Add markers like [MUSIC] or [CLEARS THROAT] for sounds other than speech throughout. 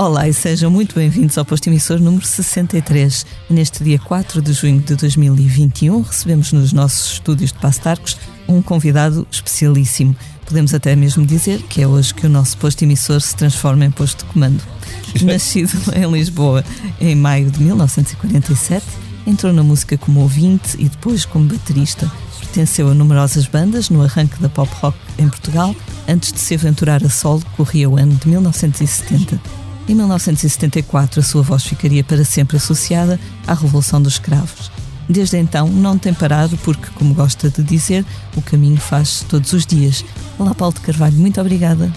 Olá e sejam muito bem-vindos ao posto emissor número 63. Neste dia 4 de junho de 2021, recebemos nos nossos estúdios de Pastarcos um convidado especialíssimo. Podemos até mesmo dizer que é hoje que o nosso posto emissor se transforma em posto de comando. [LAUGHS] Nascido em Lisboa em maio de 1947, entrou na música como ouvinte e depois como baterista. Pertenceu a numerosas bandas no arranque da pop rock em Portugal, antes de se aventurar a solo, corria o ano de 1970. Em 1974, a sua voz ficaria para sempre associada à Revolução dos Escravos. Desde então, não tem parado porque, como gosta de dizer, o caminho faz todos os dias. Olá, Paulo de Carvalho, muito obrigada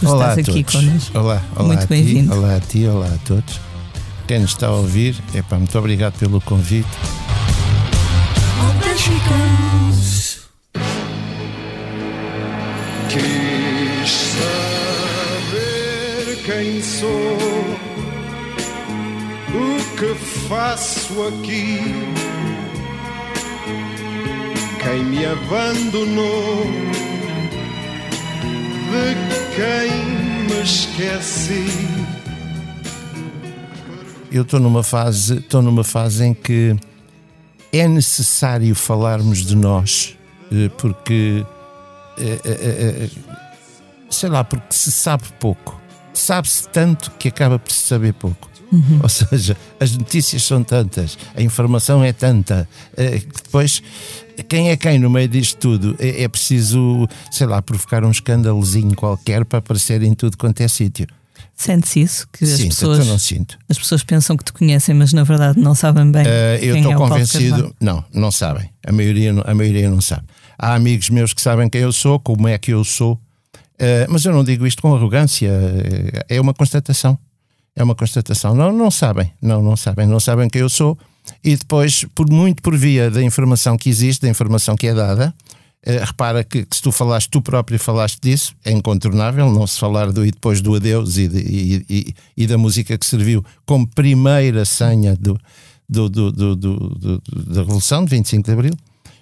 por olá estar aqui connosco. Olá, olá muito bem-vindo. Olá a ti, olá a todos. Quem nos está a ouvir, epá, muito obrigado pelo convite. Quis saber quem sou, o que faço aqui, quem me abandonou, de quem me esqueci. Eu estou numa fase, estou numa fase em que é necessário falarmos de nós, eh, porque eh, eh, sei lá, porque se sabe pouco. Sabe-se tanto que acaba por se saber pouco. Uhum. Ou seja, as notícias são tantas, a informação é tanta, que depois quem é quem no meio disto tudo? É, é preciso, sei lá, provocar um escândalozinho qualquer para aparecer em tudo quanto é sítio. Sente-se isso? Que as Sinto, pessoas, então não sinto. as pessoas pensam que te conhecem, mas na verdade não sabem bem. Uh, eu estou é convencido. Não, não sabem. A maioria, não- a maioria não sabe. Há amigos meus que sabem quem eu sou, como é que eu sou, uh, mas eu não digo isto com arrogância. É uma constatação. É uma constatação. Não, não sabem. Não, não sabem. Não sabem quem eu sou. E depois, por muito por via da informação que existe, da informação que é dada, uh, repara que, que se tu falaste, tu próprio falaste disso, é incontornável não se falar do e depois do adeus e, de- e- e- e da música que serviu como primeira senha do- do- do- do- da Revolução de 25 de Abril.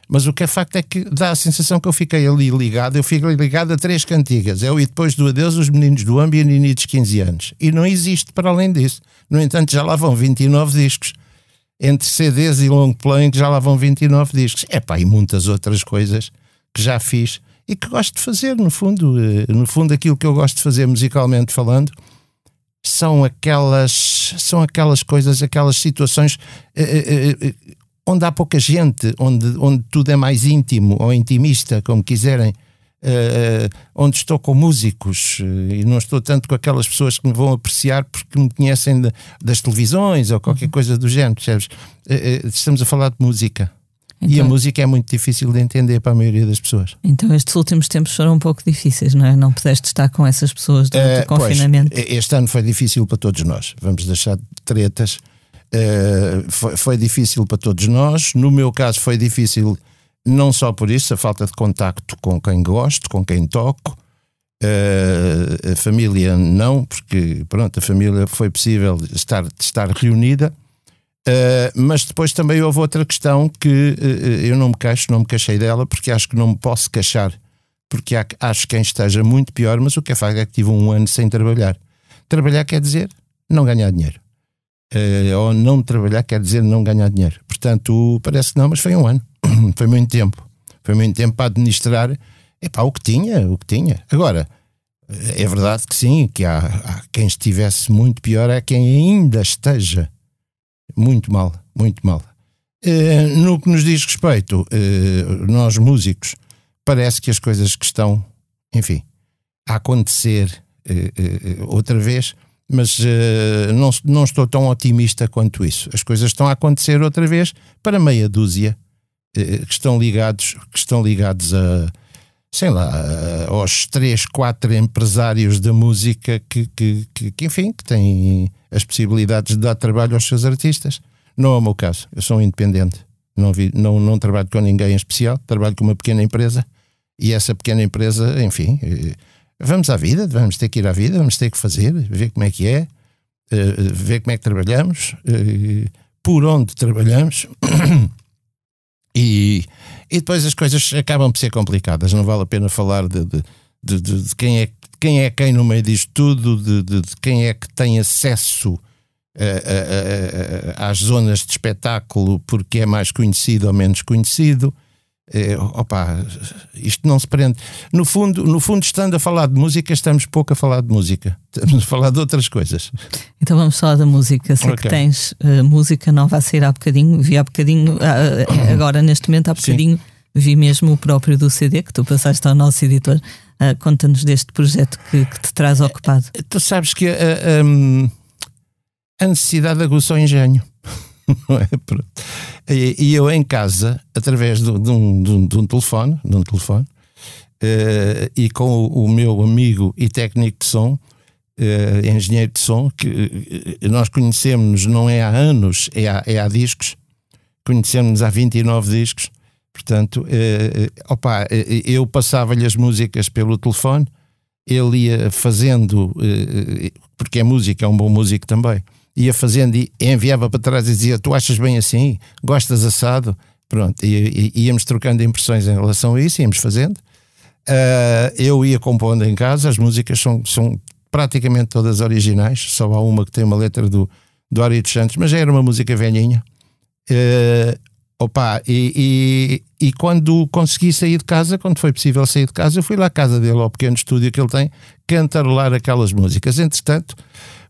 Mas o que é facto é que dá a sensação que eu fiquei ali ligado. Eu fico ligado a três cantigas. O E Depois do Adeus, Os Meninos do Ambi e Ninitos 15 anos. E não existe para além disso. No entanto, já lá vão 29 discos. Entre CDs e long play, que já lá vão 29 discos. É pá, e muitas outras coisas que já fiz e que gosto de fazer, no fundo. Eh, No fundo, aquilo que eu gosto de fazer musicalmente falando são aquelas, são aquelas coisas, aquelas situações eh, eh, eh, onde há pouca gente, onde, onde tudo é mais íntimo ou intimista, como quiserem, eh, onde estou com músicos eh, e não estou tanto com aquelas pessoas que me vão apreciar porque me conhecem de- das televisões ou qualquer coisa do género, percebes? Eh, estamos a falar de música. E a Então- música é muito difícil de entender para a maioria das pessoas. Então estes últimos tempos foram um pouco difíceis, não é? Não pudeste estar com essas pessoas durante Eh, o confinamento. Pois, este ano foi difícil para todos nós. Vamos deixar de tretas. Eh, foi, foi difícil para todos nós. No meu caso, foi difícil não só por isso, a falta de contacto com quem gosto, com quem toco. Eh, a família não, porque pronto, a família foi possível estar, estar reunida. Uh, mas depois também houve outra questão que uh, eu não me queixo, não me queixei dela, porque acho que não me posso queixar, porque há, acho quem esteja muito pior, mas o que é facto é que tive um ano sem trabalhar. Trabalhar quer dizer não ganhar dinheiro. Uh, ou não trabalhar quer dizer não ganhar dinheiro. Portanto, parece que não, mas foi um ano. [CLEARS THROAT] foi muito tempo. Foi muito tempo para administrar epá, o que tinha, o que tinha. Agora, é verdade que sim, que há, há quem estivesse muito pior, é quem ainda esteja muito mal, muito mal. Eh, no que nos diz respeito, eh, nós músicos, parece que as coisas que estão, enfim, a acontecer eh, eh, outra vez, mas eh, não, não estou tão otimista quanto isso. As coisas estão a acontecer outra vez para meia dúzia eh, que estão ligados, que estão ligados a, sei lá, aos três, quatro empresários da música que, que, que, que, enfim, que têm as possibilidades de dar trabalho aos seus artistas. Não é o meu caso, eu sou independente, não, vi, não, não trabalho com ninguém em especial, trabalho com uma pequena empresa e essa pequena empresa, enfim, eh, vamos à vida, vamos ter que ir à vida, vamos ter que fazer, ver como é que é. uh, ver como é que trabalhamos, uh, por onde trabalhamos. [COUGHS] e, e depois as coisas acabam por ser complicadas. Não vale a pena falar de, de, de, de quem, é, quem é quem no meio disto tudo, de, quem é que tem acesso às zonas de espetáculo porque é mais conhecido ou menos conhecido. É, opa, isto não se prende. No fundo, no fundo, estando a falar de música, estamos pouco a falar de música. Estamos a falar de outras coisas. Então vamos falar da música. Sei okay. que tens uh, música nova a sair há bocadinho. Vi há bocadinho, uh, [COUGHS] agora neste momento, há bocadinho, Sim. vi mesmo o próprio do CD que tu passaste ao nosso editor. Uh, Conta-nos deste projeto que, que, te traz ocupado. Tu sabes que um, a necessidade aguça o engenho. [LAUGHS] E, e, eu em casa, através de, de, um, de, um, telefone, de um telefone uh, e com o, o, meu amigo e técnico de som, uh, engenheiro de som, que uh, nós conhecemos não é há anos, é há, é há discos, conhecemos há 29 discos. Portanto, opa, eu passava-lhe as músicas pelo telefone, ele ia fazendo, porque é música, é um bom músico também ia fazendo e enviava para trás e dizia: Tu achas bem assim? Gostas assado? Pronto, e, e íamos trocando impressões em relação a isso, íamos fazendo. Uh, eu ia compondo em casa, as músicas são, são praticamente todas originais, só há uma que tem uma letra do, do Ari dos Santos, mas já era uma música velhinha. Uh, opa, e, e, e, quando consegui sair de casa, quando foi possível sair de casa, eu fui lá à casa dele, ao pequeno estúdio que ele tem, cantarolar aquelas músicas. Entretanto,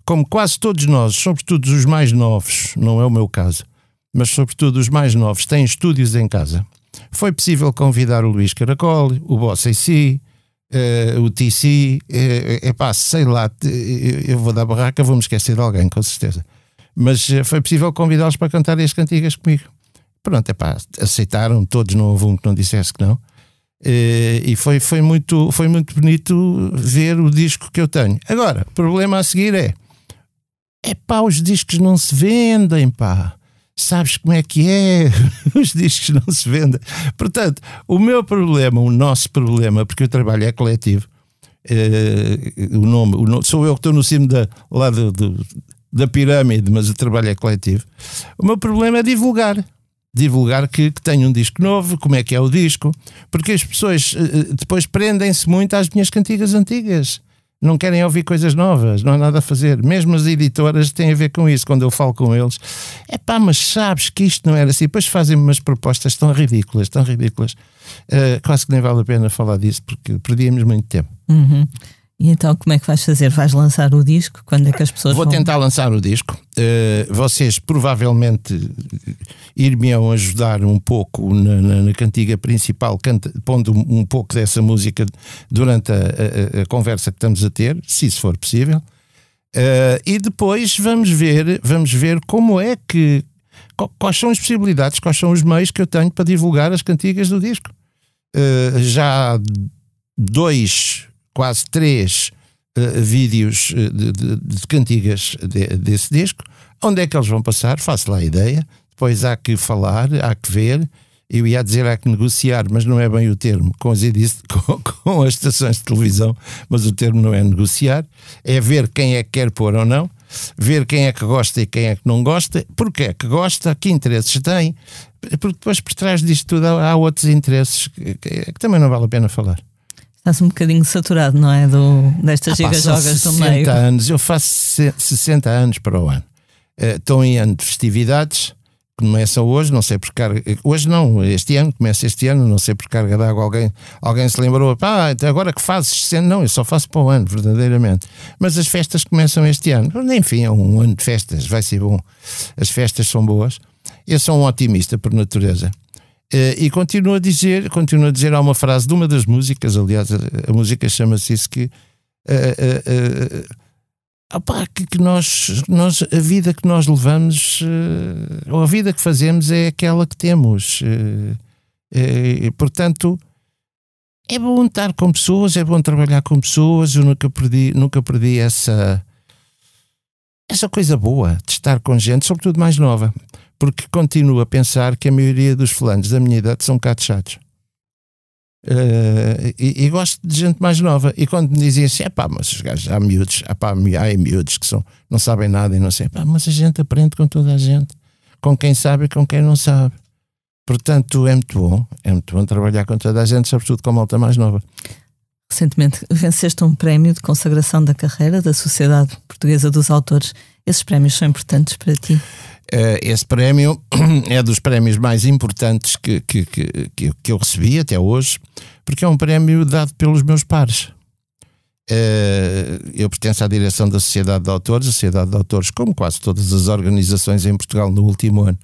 como quase todos nós, sobretudo os mais novos, não é o meu caso, mas sobretudo os mais novos, têm estúdios em casa, foi possível convidar o Luís Caracol, o Bossa Si, uh, o TC, é uh, pá, sei lá, eu vou dar barraca, vou-me esquecer de alguém, com certeza. Mas foi possível convidá-los para cantar as cantigas comigo. Pronto, é pá, aceitaram, todos, não houve um que não dissesse que não. E foi, foi, muito, foi muito bonito ver o disco que eu tenho. Agora, o problema a seguir é é pá, os discos não se vendem, pá. Sabes como é que é? [LAUGHS] Os discos não se vendem. Portanto, o meu problema, o nosso problema, porque o trabalho é coletivo, é, o, nome, o nome, sou eu que estou no cimo da, lá do, do, da pirâmide, mas o trabalho é coletivo. O meu problema é divulgar. Divulgar que, que tenho um disco novo, como é que é o disco, porque as pessoas eh, depois prendem-se muito às minhas cantigas antigas não querem ouvir coisas novas, não há nada a fazer. Mesmo as editoras têm a ver com isso. Quando eu falo com eles, é pá, mas sabes que isto não era assim. Depois fazem-me umas propostas tão ridículas, tão ridículas. Uh, quase que nem vale a pena falar disso, porque perdíamos muito tempo. Uhum. E então como é que vais fazer? Vais lançar o disco? Quando é que as pessoas Vou vão... tentar lançar o disco. Uh, vocês provavelmente ir-me-ão ajudar um pouco na, na, na cantiga principal, canta, pondo um pouco dessa música durante a, a, a, conversa que estamos a ter, se isso for possível. Uh, e depois vamos ver, vamos ver como é que quais são as possibilidades, quais são os meios que eu tenho para divulgar as cantigas do disco. Uh, já dois quase três uh, vídeos eh, de, de, de cantigas de, desse disco. Onde é que eles vão passar? Faço lá a ideia. Depois há que falar, há que ver. Eu ia dizer há que negociar, mas não é bem o termo, com as, [LAUGHS] com, com as estações de televisão, mas o termo não é negociar, é ver quem é que quer pôr ou não, ver quem é que gosta e quem é que não gosta, porque é que gosta, que interesses tem, porque depois por trás disto tudo há, outros interesses que, que, que também não vale a pena falar. Estás um bocadinho saturado, não é? Do, destas ah, gigas do meio. anos, eu faço 60 anos para o ano. Uh, estou em ano de festividades, começa hoje, não sei por carga. Hoje não, este ano, começa este ano, não sei por carga d'água. Alguém, alguém se lembrou, pá, agora que fazes 60, não, eu só faço para o ano, verdadeiramente. Mas as festas começam este ano. Enfim, é um ano de festas, vai ser bom. As festas são boas. Eu sou um otimista por natureza. Uh, e continuo a dizer, continuo a dizer, há uma frase de uma das músicas, aliás, a, a música chama-se isso que, uh, uh, que, que, nós, nós, a vida que nós levamos, ou a vida que fazemos é aquela que temos. e, portanto, é bom estar com pessoas, é bom trabalhar com pessoas. Eu nunca perdi, nunca perdi essa, essa coisa boa de estar com gente, sobretudo mais nova porque continuo a pensar que a maioria dos fulanos da minha idade são um bocado chatos. Uh, e, e, gosto de gente mais nova. E quando me dizem assim, pá, mas os gajos há miúdos, há, pá, há miúdos que são, não sabem nada e não sei, pá, mas a gente aprende com toda a gente, com quem sabe e com quem não sabe. Portanto, é muito bom, é muito bom trabalhar com toda a gente, sobretudo com a malta mais nova. Recentemente [LAUGHS] venceste um prémio de consagração da carreira da Sociedade Portuguesa dos Autores. Esses prémios são importantes para ti? Uh, esse prémio [CLEARS THROAT] é dos prémios mais importantes que, que, que, que, eu recebi até hoje, porque é um prémio dado pelos meus pares. Uh, eu pertenço à direção da Sociedade de Autores. A Sociedade de Autores, como quase todas as organizações em Portugal no último ano,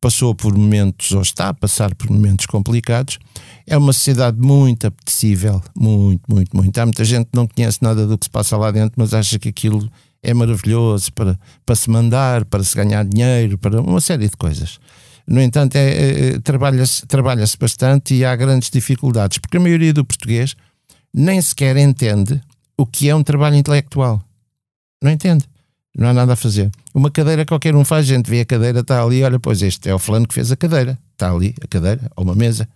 passou por momentos, ou está a passar por momentos complicados. É uma sociedade muito apetecível, muito, muito, muito. Há muita gente que não conhece nada do que se passa lá dentro, mas acha que aquilo é maravilhoso para, para se mandar, para se ganhar dinheiro, para uma série de coisas. No entanto, é, é, é trabalha-se trabalha bastante e há grandes dificuldades, porque a maioria do português nem sequer entende o que é um trabalho intelectual. Não entende. Não há nada a fazer. Uma cadeira qualquer um faz, a gente vê a cadeira, está ali, olha, pois este é o fulano que fez a cadeira. Está ali a cadeira, ou uma mesa.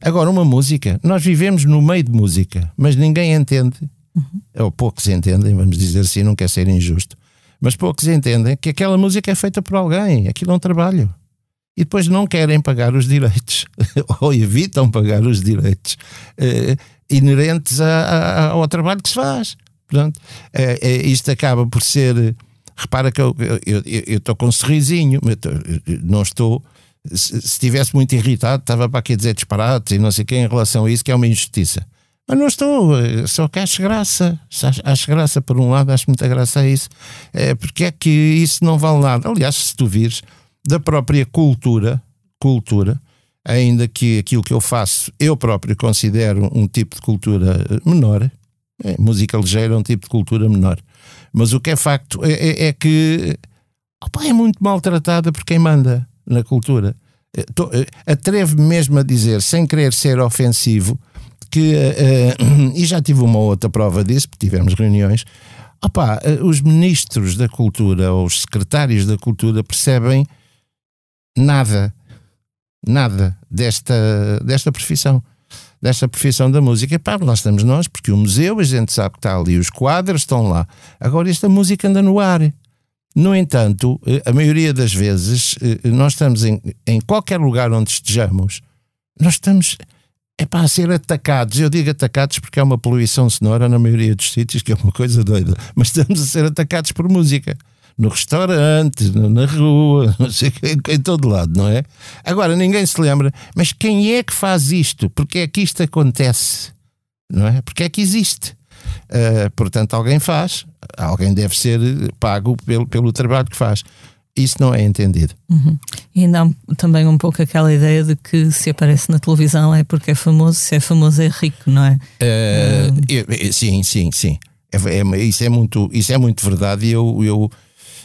Agora, uma música, nós vivemos no meio de música, mas ninguém entende Uhum. Ou poucos entendem, vamos dizer assim, não quer ser injusto, mas poucos entendem que aquela música é feita por alguém, aquilo é um trabalho. E depois não querem pagar os direitos, [LAUGHS] ou evitam pagar os direitos eh, inerentes a, a, ao trabalho que se faz. Portanto, eh, eh, isto acaba por ser. Repara que eu estou com um sorrisinho, não estou. Se estivesse muito irritado, estava para aqui a dizer disparates e não sei o que em relação a isso, que é uma injustiça. Mas não estou, só que acho graça. Acho graça, por um lado, acho muita graça a isso. É, porque é que isso não vale nada. Aliás, se tu vires da própria cultura, cultura, ainda que aquilo que eu faço eu próprio considero um tipo de cultura menor, é, música ligeira é um tipo de cultura menor. Mas o que é facto é, é, é que opa, é muito maltratada por quem manda na cultura. Eh, atrevo-me mesmo a dizer, sem querer ser ofensivo, que, uh, e já tive uma outra prova disso, porque tivemos reuniões, opa, uh, os ministros da cultura ou os secretários da cultura percebem nada, nada desta, desta profissão. Desta profissão da música, pá, lá estamos nós, porque o museu a gente sabe que está ali, os quadros estão lá. Agora, esta música anda no ar. No entanto, a maioria das vezes, nós estamos em, em qualquer lugar onde estejamos, nós estamos é para ser atacados. Eu digo atacados porque há uma poluição sonora na maioria dos sítios, que é uma coisa doida. Mas estamos a ser atacados por música. No restaurante, na rua, [LAUGHS] não sei, em todo lado, não é? Agora, ninguém se lembra, mas quem é que faz isto? Porque é que isto acontece? Não é? Porque é que existe? Uh, portanto, alguém faz, alguém deve ser pago pelo, pelo trabalho que faz isso não é entendido. Uhum. E ainda há também um pouco aquela ideia de que se aparece na televisão é porque é famoso, se é famoso é rico, não é? Uh, uh... sim, sim, sim. É, é, isso, é muito, isso é muito verdade e eu, eu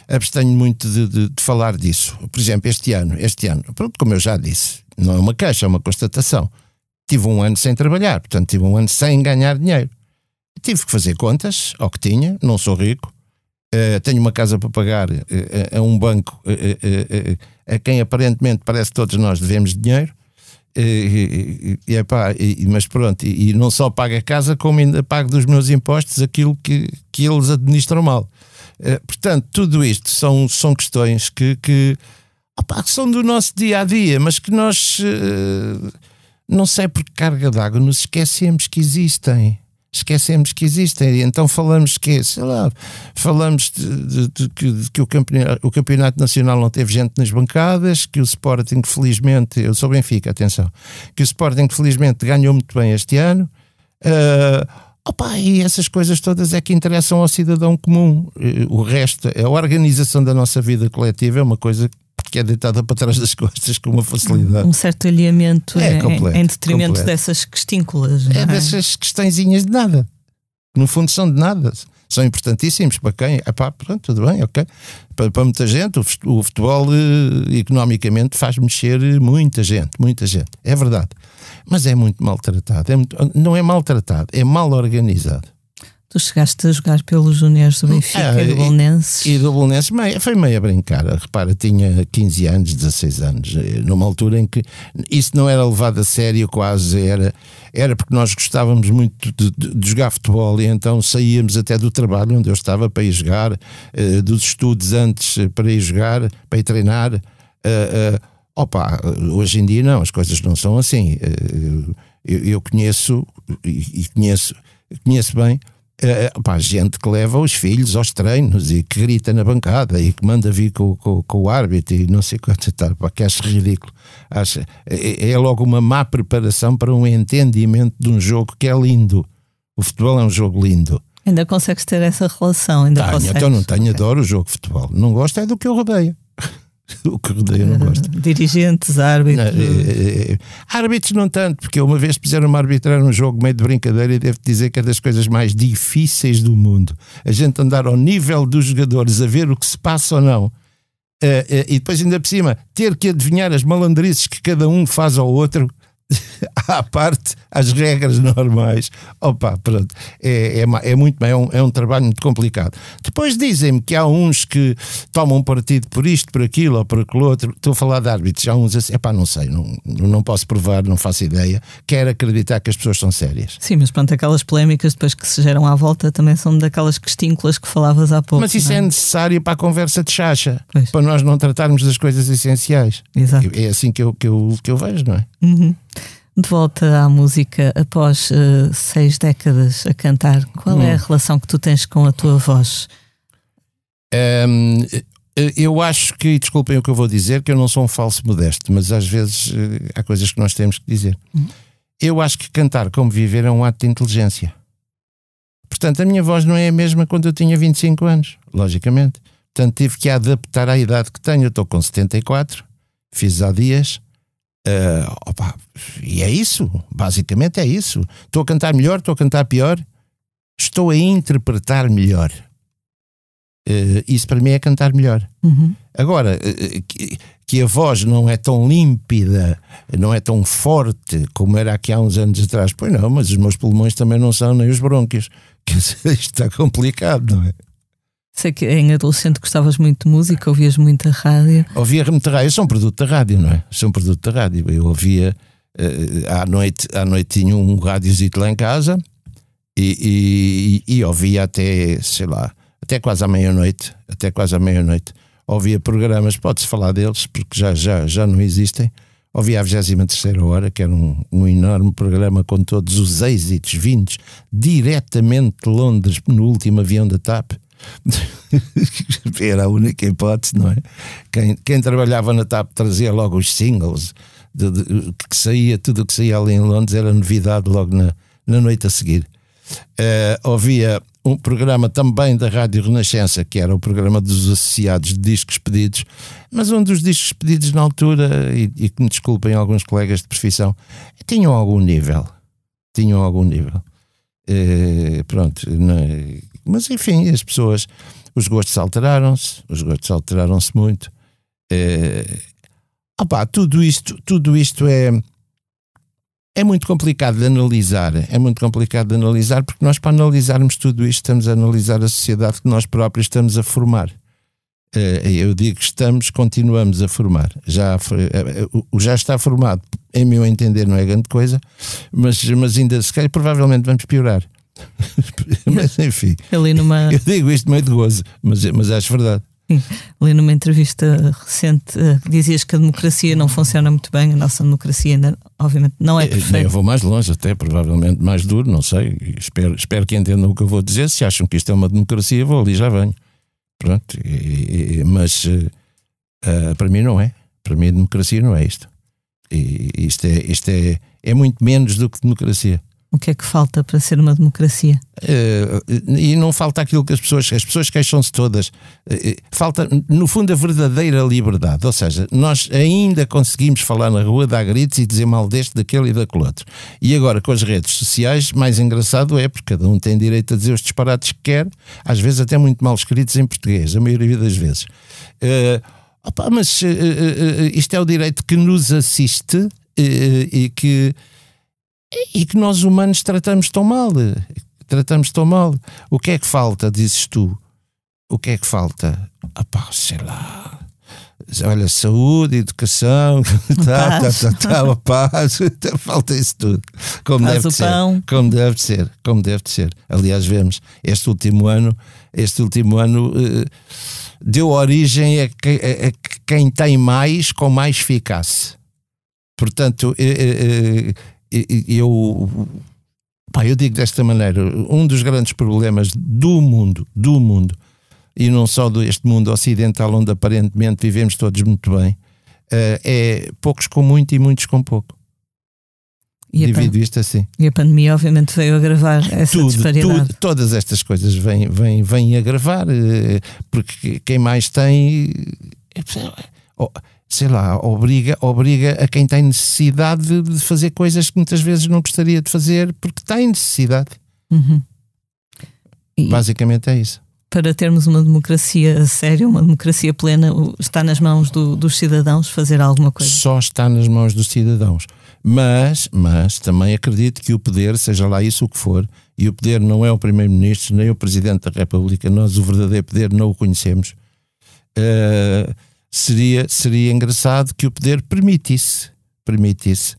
abstenho muito de, de, de, falar disso. Por exemplo, este ano, este ano, pronto, como eu já disse, não é uma queixa, é uma constatação. Tive um ano sem trabalhar, portanto, tive um ano sem ganhar dinheiro. Tive que fazer contas ao que tinha, não sou rico, Uh, tenho uma casa para pagar uh, a um banco a quem aparentemente parece que todos nós devemos dinheiro. E, e, epá, e, mas pronto, e, não só pago a casa, como ainda pago dos meus impostos aquilo que, que eles administram mal. portanto, tudo isto são, são questões que, que, opa, que são do nosso dia a dia, mas que nós, não sei por carga d'água, nos esquecemos que existem esquecemos que existem. E então falamos que, sei lá, falamos de, de, de, de que o campeonato, o campeonato, Nacional não teve gente nas bancadas, que o Sporting, felizmente, eu sou Benfica, atenção, que o Sporting, felizmente, ganhou muito bem este ano. Uh, Opa, e essas coisas todas é que interessam ao cidadão comum. O resto, a organização da nossa vida coletiva é uma coisa que é deitada para trás das [LAUGHS] costas com uma facilidade. Um certo alinhamento é, completo, em detrimento completo. dessas questínculas. É, é dessas questõezinhas de nada. No fundo são de nada. São importantíssimos para quem? Epá, pronto, tudo bem, ok. Para, para muita gente, o futebol eh, economicamente faz mexer muita gente, muita gente. É verdade. Mas é muito maltratado. É muito, não é maltratado, é mal organizado. Tu chegaste a jogar pelos Júniores do Benfica Ah, e do e- Bolonenses. E do Bolonense, meio, foi meio a brincar. Repara, tinha 15 anos, 16 anos, eh, numa altura em que isso não era levado a sério, quase era. Era porque nós gostávamos muito de, de- de jogar futebol e então saíamos até do trabalho onde eu estava para ir jogar, eh, dos estudos antes eh, para ir jogar, para ir treinar. Eh, eh, opa, hoje em dia não, as coisas não são assim. Eu, eu conheço e e conheço, conheço bem eh, pá, gente que leva os filhos aos treinos e que grita na bancada e que manda vir com, com, com o árbitro e não sei quanto tal, pá, que acho ridículo. Acho, é, é logo uma má preparação para um entendimento de um jogo que é lindo. O futebol é um jogo lindo. Ainda consegues ter essa relação? Ainda Tenho, consegues? então não tenho, adoro o jogo de futebol. Não gosto é do que eu rodeio. [LAUGHS] o que rodeio eu não gosto. [LAUGHS] Dirigentes, árbitros. Não, eh, eh, árbitros não tanto, porque uma vez puseram-me a arbitrar um jogo meio de brincadeira e devo dizer que é das coisas mais difíceis do mundo. A gente andar ao nível dos jogadores a ver o que se passa ou não. Eh, eh, e depois, ainda por cima, ter que adivinhar as malandrices que cada um faz ao outro. [LAUGHS] à parte, as regras normais. Opa, pronto. É, é, é muito é um, é um trabalho muito complicado. Depois dizem-me que há uns que tomam partido por isto, por aquilo ou por aquilo outro. Estou a falar de árbitros. Há uns assim, epá, não sei, não, não posso provar, não faço ideia. Quero acreditar que as pessoas são sérias. Sim, mas pronto, aquelas polémicas depois que se geram à volta também são daquelas questínculas que falavas há pouco. Mas isso não é necessário para a conversa de chacha, Pois. para nós não tratarmos das coisas essenciais. Exato. É assim que eu, que eu, que eu vejo, não é? Uhum. De volta à música, após eh, seis décadas a cantar, qual é a Hum. relação que tu tens com a tua voz? Hum, eu acho que, desculpem o que eu vou dizer, que eu não sou um falso modesto, mas às vezes eh, há coisas que nós temos que dizer. Eu acho que cantar como viver é um ato de inteligência. Portanto, a minha voz não é a mesma quando eu tinha 25 anos, logicamente. Portanto, tive que adaptar à idade que tenho. Eu estou com 74, fiz há dias. Eh, opa, e é isso, basicamente é isso. Estou a cantar melhor, estou a cantar pior, estou a interpretar melhor. Eh, isso para mim é cantar melhor. Uhum. Agora, eh, que, que a voz não é tão límpida, não é tão forte como era aqui há uns anos atrás, pois não, mas os meus pulmões também não são, nem os brônquios. [LAUGHS] Quer dizer, isto está complicado, não é? Sei que em adolescente gostavas muito de música, ouvias muita rádio. Ouvia muita rádio, eu sou um produto da rádio, não é? Sou um produto da rádio. Eu ouvia eh, à noite, à noite tinha um rádiozito lá em casa e, e, e ouvia até, sei lá, até quase à meia-noite, até quase à meia-noite. Ouvia programas, pode-se falar deles, porque já, já, já não existem. Ouvia a 23 hora, que era um, um enorme programa com todos os êxitos vindos diretamente de Londres no último avião da TAP. [LAUGHS] Era a única hipótese, não é? Quem, quem trabalhava na TAP trazia logo os singles, de, de- que saía, tudo o que saía ali em Londres era novidade logo na, na noite a seguir. Eh, ouvia um programa também da Rádio Renascença, que era o programa dos associados de discos pedidos, mas um dos discos pedidos na altura, e, e que me desculpem alguns colegas de profissão, tinham algum nível. Tinham algum nível. Eh, pronto, não é? Mas enfim, as pessoas, os gostos alteraram-se, os gostos alteraram-se muito. Eh, opá, tudo isto, tudo isto é é muito complicado de analisar. É muito complicado de analisar porque nós, para analisarmos tudo isto, estamos a analisar a sociedade que nós próprios estamos a formar. Eh, Eu digo que estamos, continuamos a formar. Já, o- o já está formado, em meu entender, não é grande coisa, mas, mas ainda se calhar provavelmente vamos piorar. [LAUGHS] mas enfim, Ali numa, [LAUGHS] eu digo isto meio de gozo, mas, mas acho verdade. ali numa entrevista recente, eh, dizias que a democracia não funciona muito bem, a nossa democracia ainda, obviamente, não é Eh, nem Eu perfeita. vou mais longe, até provavelmente mais duro, não sei. Espero, espero que entendam o que eu vou dizer. Se acham que isto é uma democracia, vou ali e já venho. Pronto, e- e- mas ah, para mim não é. Para mim, a democracia não é isto. E isto é, isto é, é muito menos do que democracia. O que é que falta para ser uma democracia? Eh, e não falta aquilo que as pessoas, as pessoas queixam-se todas. Eh, falta, no fundo, a verdadeira liberdade. Ou seja, nós ainda conseguimos falar na rua, dar gritos e dizer mal deste, daquele e daquele outro. E agora, com as redes sociais, mais engraçado é porque cada um tem direito a dizer os disparates que quer, às vezes até muito mal escritos em português, a maioria das vezes. Eh, opa, mas isto é o direito que nos assiste e que e que nós humanos tratamos tão mal. tratamos tão mal. O que é que falta, dizes tu? O que é que falta? Ah pá, sei lá. Olha, saúde, educação, [LAUGHS] tá, tá, tá, tá, paz, [LAUGHS] falta isso tudo. Como deve ser. pão. Como deve ser, como deve ser. Aliás, vemos, este último ano, este último ano eh, deu origem a, que- a- a quem tem mais com mais ficasse. Portanto, eh, eh, eu, pá, eu digo desta maneira: um dos grandes problemas do mundo, do mundo, e não só deste mundo ocidental, onde aparentemente vivemos todos muito bem, eh, é poucos com muito e muitos com pouco. E Divido isto assim. e a pandemia, obviamente, veio agravar essa Tudo, disparidade. tudo, todas estas coisas vêm, vêm, vêm agravar, eh, porque quem mais tem, oh, sei lá, obriga, obriga a quem tem necessidade de- fazer coisas que muitas vezes não gostaria de fazer porque tem necessidade. Uhum. Basicamente é isso. para termos uma democracia séria, uma democracia plena, está nas mãos do- dos cidadãos fazer alguma coisa. Só está nas mãos dos cidadãos. Mas, mas também acredito que o poder, seja lá isso o que for, e o poder não é o Primeiro-Ministro, nem o Presidente da República, nós o verdadeiro poder não o conhecemos. eh, seria, seria engraçado que o poder permitisse, permitisse,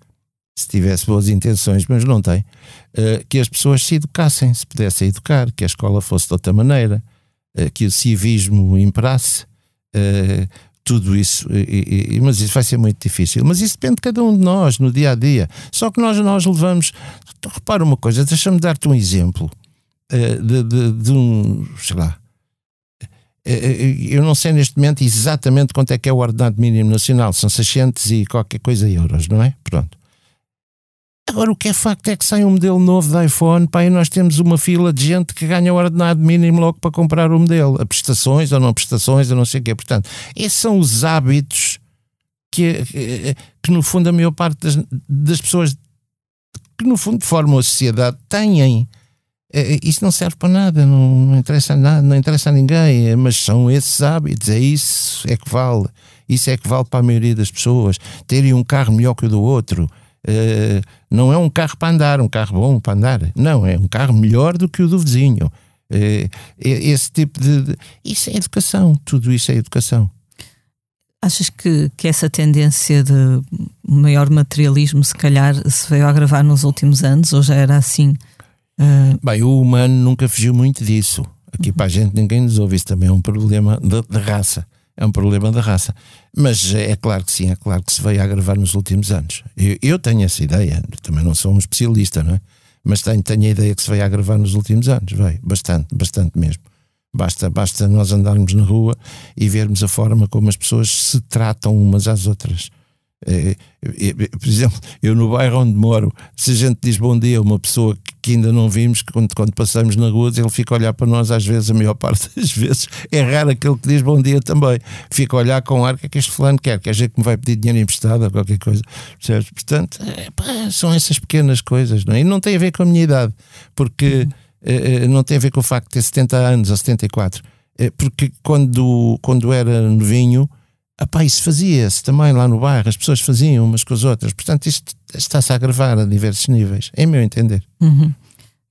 se tivesse boas intenções, mas não tem, eh, que as pessoas se educassem, se pudessem educar, que a escola fosse de outra maneira, eh, que o civismo imperasse. eh, tudo isso, e- e- mas isso vai ser muito difícil. Mas isso depende de cada um de nós no dia a dia. Só que nós, nós levamos. Repara uma coisa, deixa-me dar-te um exemplo de, de- de um, sei lá. Eh, eh, Eu não sei neste momento exatamente quanto é que é o ordenado mínimo nacional, são 600 e qualquer coisa euros, não é? Pronto. Agora, o que é facto é que sai um modelo novo de iPhone, pá, e nós temos uma fila de gente que ganha o ordenado mínimo logo para comprar o modelo, a prestações ou não prestações, ou não sei o quê. Portanto, esses são os hábitos que, que, que, no fundo, a maior parte das, das pessoas que, no fundo, formam a sociedade têm. Eh, Isso não serve para nada, não, não interessa a nada, não interessa a ninguém, eh, mas são esses hábitos, é isso é que vale. Isso é que vale para a maioria das pessoas. Terem um carro melhor que o do outro. eh, não é um carro para andar, um carro bom para andar. Não, é um carro melhor do que o do vizinho. Eh, esse tipo de, de. Isso é educação, tudo isso é educação. Achas que, que essa tendência de maior materialismo, se calhar, se veio a agravar nos últimos anos, ou já era assim? Ah, Bem, o humano nunca fugiu muito disso. Aqui para a gente ninguém nos ouve, isso também é um problema de, de raça. É um problema da raça. Mas é claro que sim, é claro que se veio a agravar nos últimos anos. Eu, eu tenho essa ideia, também não sou um especialista, não é? Mas tenho, tenho a ideia que se veio a agravar nos últimos anos, veio, bastante, bastante mesmo. Basta, basta nós andarmos na rua e vermos a forma como as pessoas se tratam umas às outras. Eh, eh, eh, por exemplo, eu no bairro onde moro, se a gente diz bom dia a uma pessoa que, que ainda não vimos, que quando, quando passamos na rua, ele fica a olhar para nós, às vezes, a maior [LAUGHS] parte das vezes, é raro aquele que diz bom dia também. Fica a olhar com ar, que é que este fulano quer? Quer dizer que me vai pedir dinheiro emprestado ou qualquer coisa. Percebes? Portanto, eh, pá, são essas pequenas coisas, não é? E não tem a ver com a minha idade, porque eh, eh, não tem a ver com o facto de ter 70 anos ou 74. Eh, porque quando, quando era novinho, Epá, isso fazia-se também lá no bairro, as pessoas faziam umas com as outras. Portanto, isto está-se a agravar a diversos níveis, em meu entender. uhum.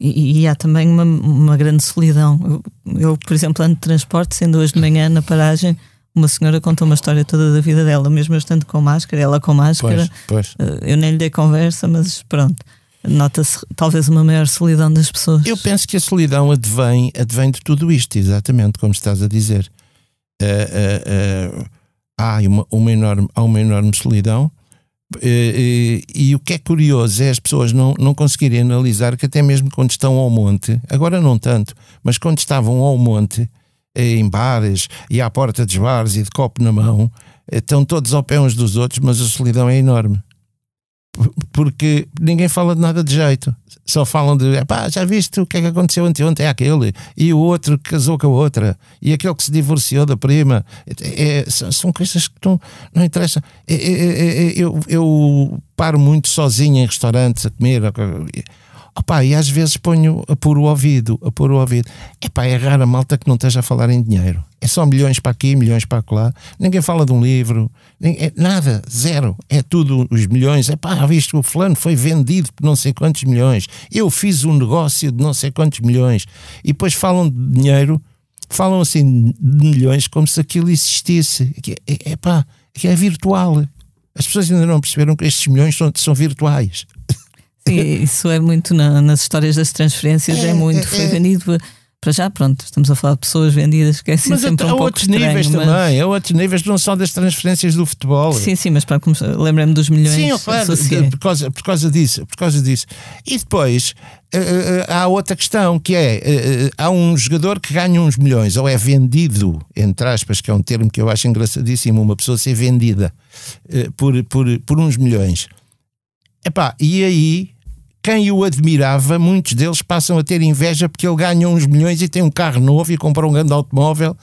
E, e há também uma, uma grande solidão. Eu, eu, por exemplo, ando de transporte, sendo hoje de manhã na paragem, uma senhora contou uma história toda da vida dela, mesmo eu estando com máscara, ela com máscara. Pois, pois. Eh, Eu nem lhe dei conversa, mas pronto. Nota-se talvez uma maior solidão das pessoas. Eu penso que a solidão advém, advém de tudo isto, exatamente como estás a dizer. Eh, eh, eh, há, uma, uma enorme, há uma enorme solidão. eh, eh, e o que é curioso é as pessoas não, não conseguirem analisar que até mesmo quando estão ao monte, agora não tanto, mas quando estavam ao monte, eh, em bares e à porta dos bares e de copo na mão, estão todos ao pé uns dos outros, mas a solidão é enorme. Porque ninguém fala de nada de jeito, só falam de pá, já viste o que é que aconteceu anteontem àquele, e o outro que casou com a outra, e aquele que se divorciou da prima. É- é- são, são coisas que não, não interessam. É- é- é- é- eu, eu paro muito sozinho em restaurantes a comer. Opa, e às vezes ponho a pôr o ouvido, a pôr o ouvido. Epá, é rara malta que não esteja a falar em dinheiro. É só milhões para aqui, milhões para lá. Ninguém fala de um livro, ninguém, é nada, zero. É tudo os milhões. Epá, visto o fulano foi vendido por não sei quantos milhões. Eu fiz um negócio de não sei quantos milhões. E depois falam de dinheiro, falam assim de milhões como se aquilo existisse. Epá, que é virtual. As pessoas ainda não perceberam que estes milhões são, são virtuais. Sim, isso é muito na, nas histórias das transferências, é, é muito. É, foi é. vendido para já, pronto, estamos a falar de pessoas vendidas que é assim mas sempre um pouco outros estranho, níveis mas... também, há outros níveis não só das transferências do futebol. Sim, sim, mas para começar, lembrei-me dos milhões. Sim, claro, de, por, causa, por causa disso, por causa disso. E depois uh, uh, há outra questão que é uh, há um jogador que ganha uns milhões, ou é vendido, entre aspas, que é um termo que eu acho engraçadíssimo, uma pessoa ser vendida por, por, por uns milhões. Epá, e aí quem o admirava, muitos deles passam a ter inveja porque ele ganha uns milhões e tem um carro novo e compra um grande automóvel.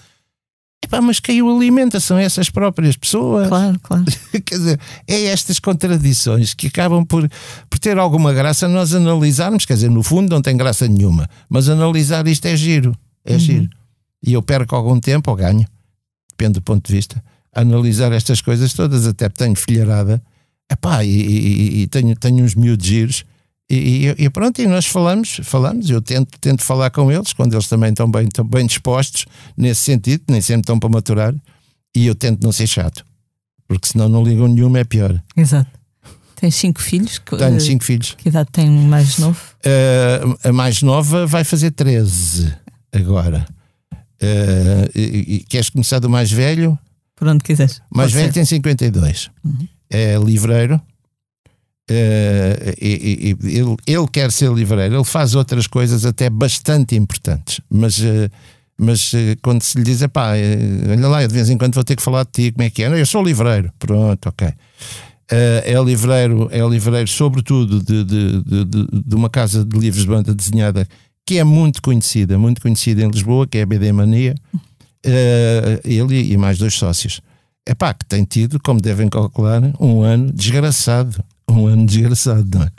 Epá, mas quem o alimenta são essas próprias pessoas. Claro, claro. [LAUGHS] Quer dizer, é estas contradições que acabam por, por ter alguma graça nós analisarmos. Quer dizer, no fundo não tem graça nenhuma, mas analisar isto é giro. É uhum. giro. E eu perco algum tempo ou ganho, depende do ponto de vista, a analisar estas coisas todas. Até tenho filharada Epá, e, e, e tenho, tenho uns miúdos giros e, e, pronto, e nós falamos, falamos, eu tento, tento falar com eles quando eles também estão bem, estão bem dispostos nesse sentido, nem sempre estão para maturar, e eu tento não ser chato, porque senão não ligam nenhuma, é pior. Exato. Tens cinco filhos? Tenho cinco filhos. Que idade tem o mais novo? Uh, a mais nova vai fazer 13 agora. Uh, e, e, queres começar do mais velho? Por onde quiseres. O mais Pode velho ser. tem 52. Uhum. É livreiro Uh, ele, ele, quer ser livreiro, ele faz outras coisas até bastante importantes, mas, uh, mas uh, quando se lhe diz, pá, olha lá, de vez em quando vou ter que falar de ti, como é que é? Não, eu sou livreiro, pronto, ok. é livreiro, é livreiro, sobretudo, de, de, de, de, uma casa de livros de banda desenhada que é muito conhecida, muito conhecida em Lisboa, que é a BD Mania, ele e mais dois sócios. É pá, que tem tido, como devem calcular, um ano desgraçado um ano desgraçado, não é?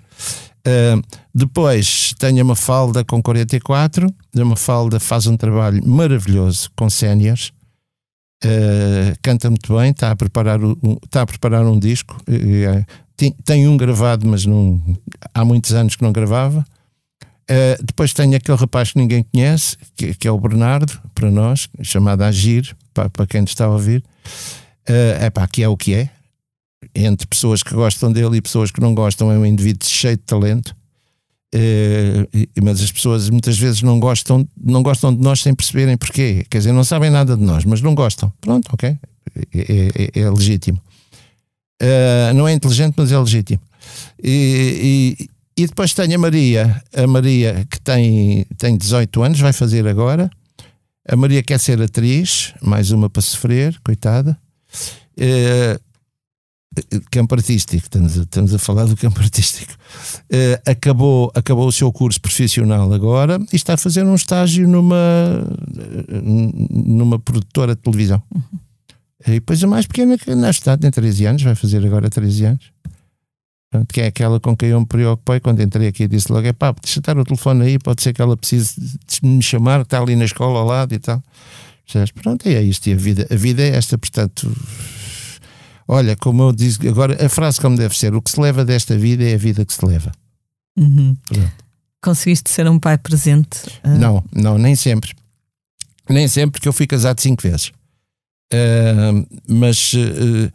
Uh, depois tenho a Mafalda com 44. A Mafalda faz um trabalho maravilhoso com séniores. Uh, canta muito bem, está a preparar, um, está a preparar um disco. Uh, tem, tem, um gravado, mas não, há muitos anos que não gravava. Uh, depois tenho aquele rapaz que ninguém conhece, que, que é o Bernardo, para nós, chamado Agir, para, para quem está a ouvir. É pá, que é o que é, entre pessoas que gostam dele e pessoas que não gostam, é um indivíduo cheio de talento. Uh, mas as pessoas muitas vezes não gostam, não gostam de nós sem perceberem porquê. Quer dizer, não sabem nada de nós, mas não gostam. Pronto, ok. É, é, é legítimo. Uh, não é inteligente, mas é legítimo. E, e, e, depois tenho a Maria, a Maria que tem, tem 18 anos, vai fazer agora. A Maria quer ser atriz, mais uma para sofrer, coitada. Uh, campo artístico, estamos a, estamos a falar do campo [LAUGHS] artístico. Uh, acabou, acabou o seu curso profissional agora e está a fazer um estágio numa, numa produtora de televisão. Uhum. E depois a mais pequena que na cidade tem 13 anos, vai fazer agora 13 anos. que é aquela com quem eu me preocupei quando entrei aqui e disse logo: é pá, deixa estar o telefone aí, pode ser que ela precise me chamar, está ali na escola ao lado e tal. Pronto, e é isto. E a vida, a vida é esta, portanto Olha, como eu disse agora, a frase como deve ser: o que se leva desta vida é a vida que se leva. Uhum. Conseguiste ser um pai presente? Uh... Não, não, nem sempre. Nem sempre, porque eu fui casado cinco vezes. Uh, mas uh,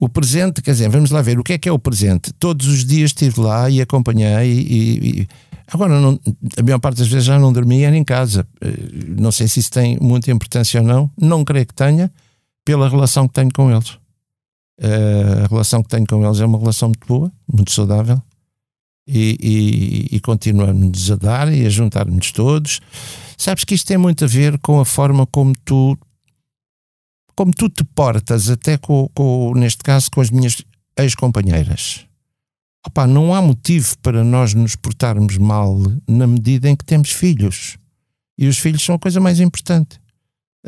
o presente, quer dizer, vamos lá ver o que é que é o presente. Todos os dias estive lá e acompanhei. E, e agora, não, a maior parte das vezes já não dormia em casa. não sei se isso tem muita importância ou não. Não creio que tenha, pela relação que tenho com eles. Uh, a relação que tenho com eles é uma relação muito boa, muito saudável. E, e, e continuamos a dar e a juntar-nos todos. Sabes que isto tem muito a ver com a forma como tu como tu te portas, até com, com neste caso com as minhas ex-companheiras. Opa, não há motivo para nós nos portarmos mal na medida em que temos filhos. E os filhos são a coisa mais importante.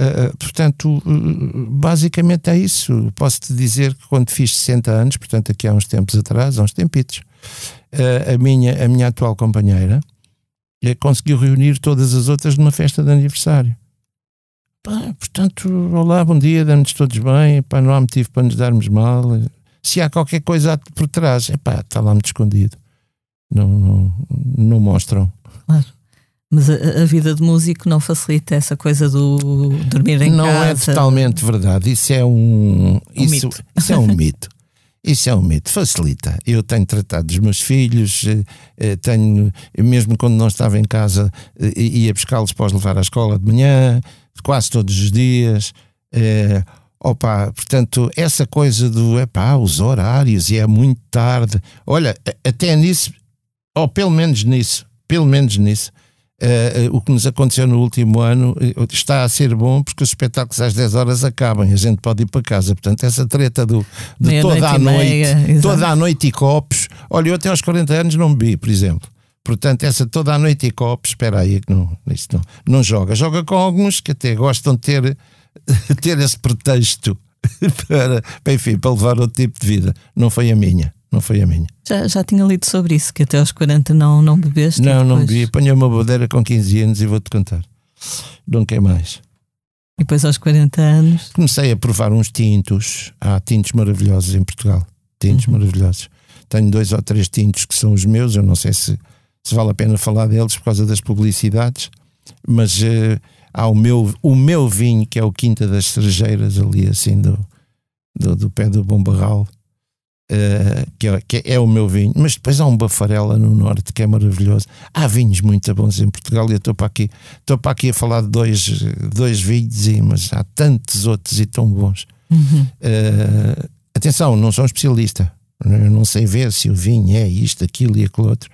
Uh, portanto, uh, basicamente é isso. Posso-te dizer que quando fiz 60 anos, portanto, aqui há uns tempos atrás, há uns tempitos, Uh, a, minha, a minha atual companheira conseguiu reunir todas as outras numa festa de aniversário. Pá, portanto, olá, bom dia, damos todos bem, pá, não há motivo para nos darmos mal. Se há qualquer coisa por trás, epá, está lá muito escondido. Não, não, não mostram. Claro. Mas a, a, vida de músico não facilita essa coisa do dormir em não casa. Não é totalmente verdade. Isso é um, um isso, mito. Isso é um [LAUGHS] mito. Isso é um mito, facilita. Eu tenho tratado dos meus filhos, eh, eh, tenho, mesmo quando não estava em casa, eh, ia buscá-los para os levar à escola de manhã, quase todos os dias. É, opa, portanto, essa coisa do epá, os horários e é muito tarde. Olha, até nisso, ou pelo menos nisso, pelo menos nisso, Uh, o que nos aconteceu no último ano uh, está a ser bom porque os espetáculos às 10 horas acabam e a gente pode ir para casa. Portanto, essa treta do, de toda a noite, toda a noite e copos. Olha, eu até aos 40 anos não bebi, por exemplo. Portanto, essa toda a noite e copos, espera aí, que não, isso não, não joga. Joga com alguns que até gostam de ter, [LAUGHS] ter esse pretexto [LAUGHS] para, enfim, para levar outro tipo de vida. Não foi a minha não foi a minha. Já, já tinha lido sobre isso, que até aos 40 não, não bebeste? Não, não bebi. Apanhei uma bodeira com 15 anos e vou-te contar. Não quer mais. E depois aos 40 anos? Comecei a provar uns tintos. Há tintos maravilhosos em Portugal. Tintos uhum. maravilhosos. Tenho dois ou três tintos que são os meus. Eu não sei se, se vale a pena falar deles por causa das publicidades. Mas uh, há o meu, o meu vinho, que é o Quinta das Cerejeiras, ali assim do, do, do pé do Bom Barral Uh, que, é, que, é, o meu vinho, mas depois há um Bafarela no Norte que é maravilhoso. Há vinhos muito bons em Portugal e eu estou para aqui, estou para aqui a falar de dois, dois vinhos, mas há tantos outros e tão bons. Uhum. Uh, atenção, não sou um especialista, eu não sei ver se o vinho é isto, aquilo e aquilo outro.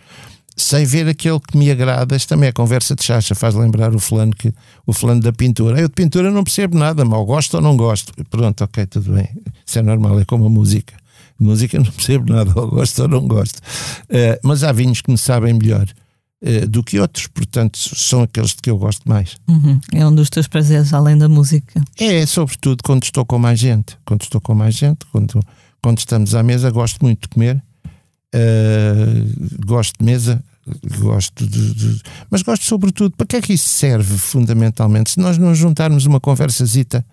Sei ver aquele que me agrada, esta também é conversa de chacha, faz lembrar o fulano, que, o fulano da pintura. Eu de pintura não percebo nada, mal gosto ou não gosto. Pronto, ok, tudo bem. Isso é normal, é como a música música não percebo nada, ou gosto ou não gosto. Uh, mas há vinhos que me sabem melhor uh, do que outros, portanto, são aqueles de que eu gosto mais. Uhum. É um dos teus prazeres, além da música? É, sobretudo quando estou com mais gente. Quando estou com mais gente, quando, quando estamos à mesa, gosto muito de comer, uh, gosto de mesa. Gosto de, de, Mas gosto sobretudo. Para que é que isso serve fundamentalmente? Se nós não juntarmos uma conversazita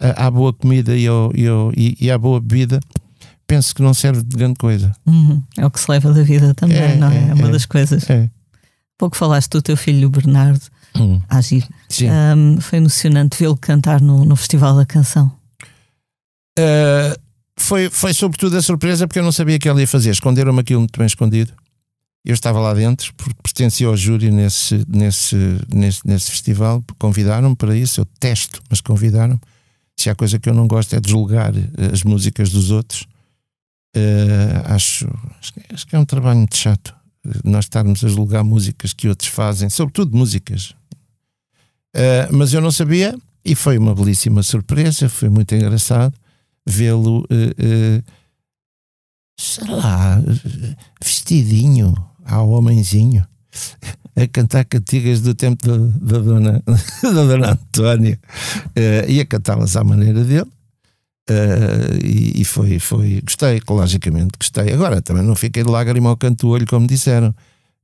à boa comida e, ao, e, ao, e, e à boa bebida, penso que não serve de grande coisa. Uhum. É o que se leva da vida também, é, não é? É uma é, das coisas. É. Pouco falaste do teu filho, o Bernardo, uhum. agir. Um, foi emocionante vê-lo cantar no, no Festival da Canção. Uh, foi, foi sobretudo a surpresa porque eu não sabia que ele ia fazer. Esconderam-me aquilo muito bem escondido. Eu estava lá dentro porque pertencia ao júri nesse, nesse, nesse, nesse festival. Convidaram-me para isso. Eu testo, mas convidaram-me. Se há coisa que eu não gosto é de julgar as músicas dos outros. Uh, acho, acho que é um trabalho muito chato nós estarmos a julgar músicas que outros fazem, sobretudo músicas. Uh, mas eu não sabia e foi uma belíssima surpresa, foi muito engraçado vê-lo, uh, sei lá, vestidinho ao homenzinho a cantar cantigas do tempo da, dona, [LAUGHS] da dona Antónia e a cantá-las à maneira dele. Uh, e, e, foi, foi, gostei, logicamente gostei. Agora também não fiquei de lágrima ao canto do olho, como disseram,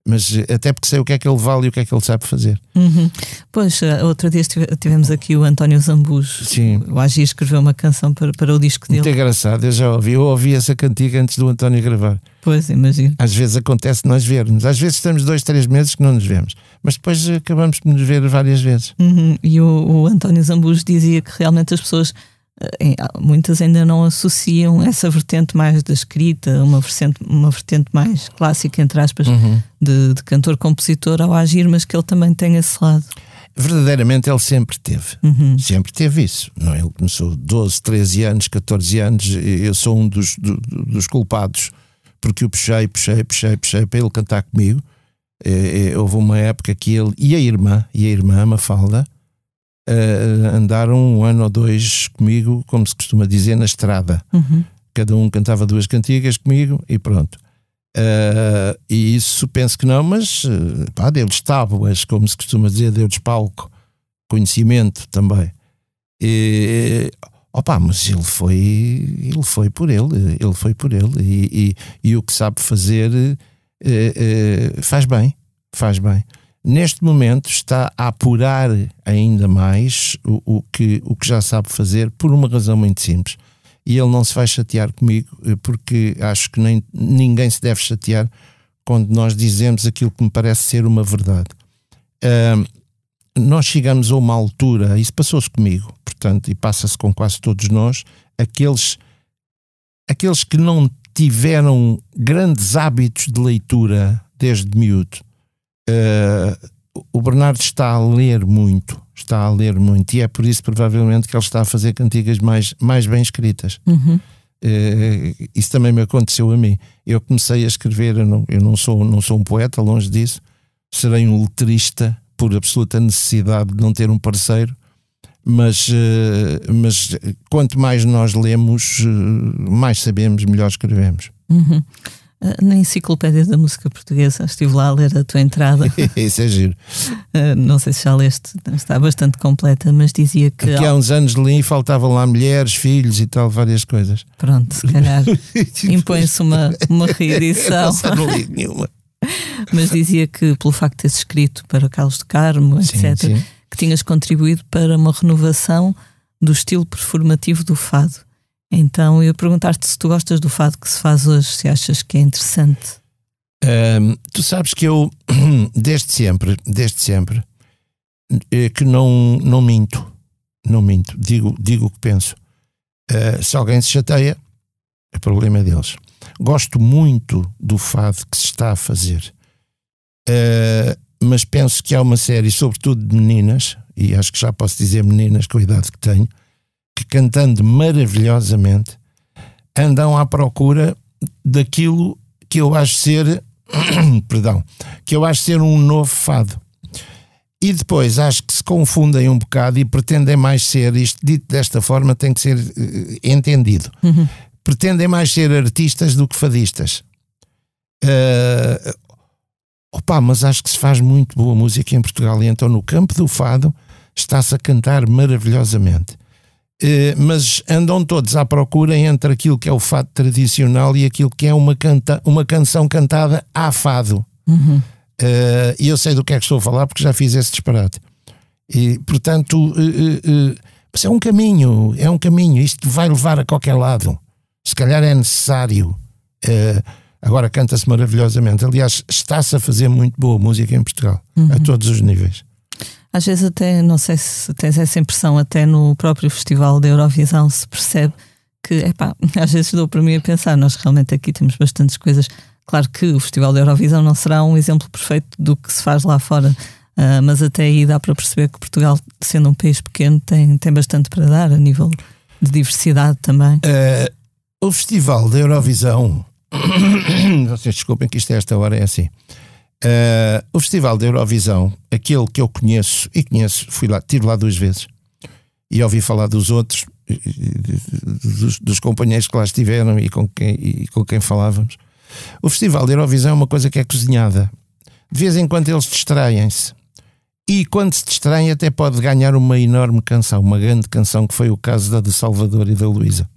mas eh, até porque sei o que é que ele vale e o que é que ele sabe fazer. Uhum. Pois, eh, outro dia tivemos aqui o António Zambus. Sim. O Agi escreveu uma canção para, para o disco dele. Muito engraçado, eu já ouvi. Eu ouvi essa cantiga antes do António gravar. Pois, imagino. Às vezes acontece nós vermos. Às vezes estamos dois, três meses que não nos vemos. Mas depois acabamos por nos ver várias vezes. Uhum. E o, o António Zambus dizia que realmente as pessoas muitas ainda não associam essa vertente mais da escrita, uma vertente, uma vertente mais clássica, entre aspas, uhum. de, de cantor-compositor ao agir, mas que ele também tem esse lado. Verdadeiramente ele sempre teve, uhum. sempre teve isso. Não, é? ele começou 12, 13 anos, 14 anos, eu sou um dos, do, dos culpados, porque o puxei, puxei, puxei, puxei para ele cantar comigo. É, é, houve uma época que ele e a irmã, e a irmã Mafalda, uh, andaram um ano ou dois comigo, como se costuma dizer, na estrada. Uhum. Cada um cantava duas cantigas comigo e pronto. Uh, e isso penso que não, mas uh, pá, deu-lhes tábuas, como se costuma dizer, deu-lhes palco, conhecimento também. E, Opa, mas ele foi, ele foi por ele, ele foi por ele e, e, e o que sabe fazer eh, eh, faz bem, faz bem. Neste momento está a apurar ainda mais o, o, que, o que já sabe fazer por uma razão muito simples. E ele não se vai chatear comigo eh, porque acho que nem, ninguém se deve chatear quando nós dizemos aquilo que me parece ser uma verdade. Uh, nós chegamos a uma altura, isso passou-se comigo, portanto, e passa-se com quase todos nós, aqueles, aqueles que não tiveram grandes hábitos de leitura desde miúdo. Uh, o Bernardo está a ler muito, está a ler muito, e é por isso provavelmente que ele está a fazer cantigas mais, mais bem escritas. Uhum. Uh, isso também me aconteceu a mim. Eu comecei a escrever, eu não, eu não, sou, não sou um poeta, longe disso, serei um letrista por absoluta necessidade de não ter um parceiro, mas, uh, mas quanto mais nós lemos, uh, mais sabemos, melhor escrevemos. Uhum. Na Enciclopédia da Música Portuguesa, estive lá a ler a tua entrada. [LAUGHS] Isso é giro. não sei se já leste, está bastante completa, mas dizia que. Aqui há uns anos li e faltavam lá mulheres, filhos e tal, várias coisas. Pronto, se calhar [LAUGHS] impõe-se uma, uma reedição. [LAUGHS] não li nenhuma. Mas dizia que, pelo facto de teres escrito para Carlos de Carmo, etc., sim, sim. que tinhas contribuído para uma renovação do estilo performativo do fado. Então eu perguntar-te se tu gostas do fado que se faz hoje, se achas que é interessante. Tu sabes que eu, [CLEARS THROAT] desde sempre, desde sempre, é que não, não minto. Não minto. Digo, digo o que penso. Uh, se alguém se chateia, é problema deles. Gosto muito do fado que se está a fazer. Uh, mas penso que há uma série, sobretudo de meninas, e acho que já posso dizer meninas com a idade que tenho, que cantando maravilhosamente andam à procura daquilo que eu acho ser, [CLEARS THROAT] perdão, que eu acho ser um novo fado. E depois acho que se confundem um bocado e pretendem mais ser, isto dito desta forma tem que ser uh, entendido. Uhum pretendem mais ser artistas do que fadistas. Uh, opa, mas acho que se faz muito boa música em Portugal e então no campo do fado está-se a cantar maravilhosamente. Uh, mas andam todos à procura entre aquilo que é o fado tradicional e aquilo que é uma, canta, uma canção cantada a fado. Uhum. Uh, e eu sei do que é que estou a falar porque já fiz esse disparate. E, portanto, é um caminho, é um caminho. Isto vai levar a qualquer lado se calhar é necessário. Agora canta-se maravilhosamente. Aliás, está-se a fazer muito boa música em Portugal, uhum. a todos os níveis. Às vezes, até, não sei se tens essa impressão, até no próprio Festival da Eurovisão se percebe que, epá, [LAUGHS] às vezes dou para mim a pensar, nós realmente aqui temos bastantes coisas. Claro que o Festival da Eurovisão não será um exemplo perfeito do que se faz lá fora, uh, mas até aí dá para perceber que Portugal, sendo um país pequeno, tem, tem bastante para dar a nível de diversidade também. Uh, o Festival da Eurovisão. [COUGHS] Vocês desculpem que isto é esta hora é assim. Uh, o Festival da Eurovisão, aquele que eu conheço e conheço, fui lá, tive lá duas vezes e ouvi falar dos outros, dos, dos companheiros que lá estiveram e com, quem, e com quem falávamos. O Festival da Eurovisão é uma coisa que é cozinhada. De vez em quando eles distraem-se. E quando se distraem, até pode ganhar uma enorme canção, uma grande canção, que foi o caso da de Salvador e da Luísa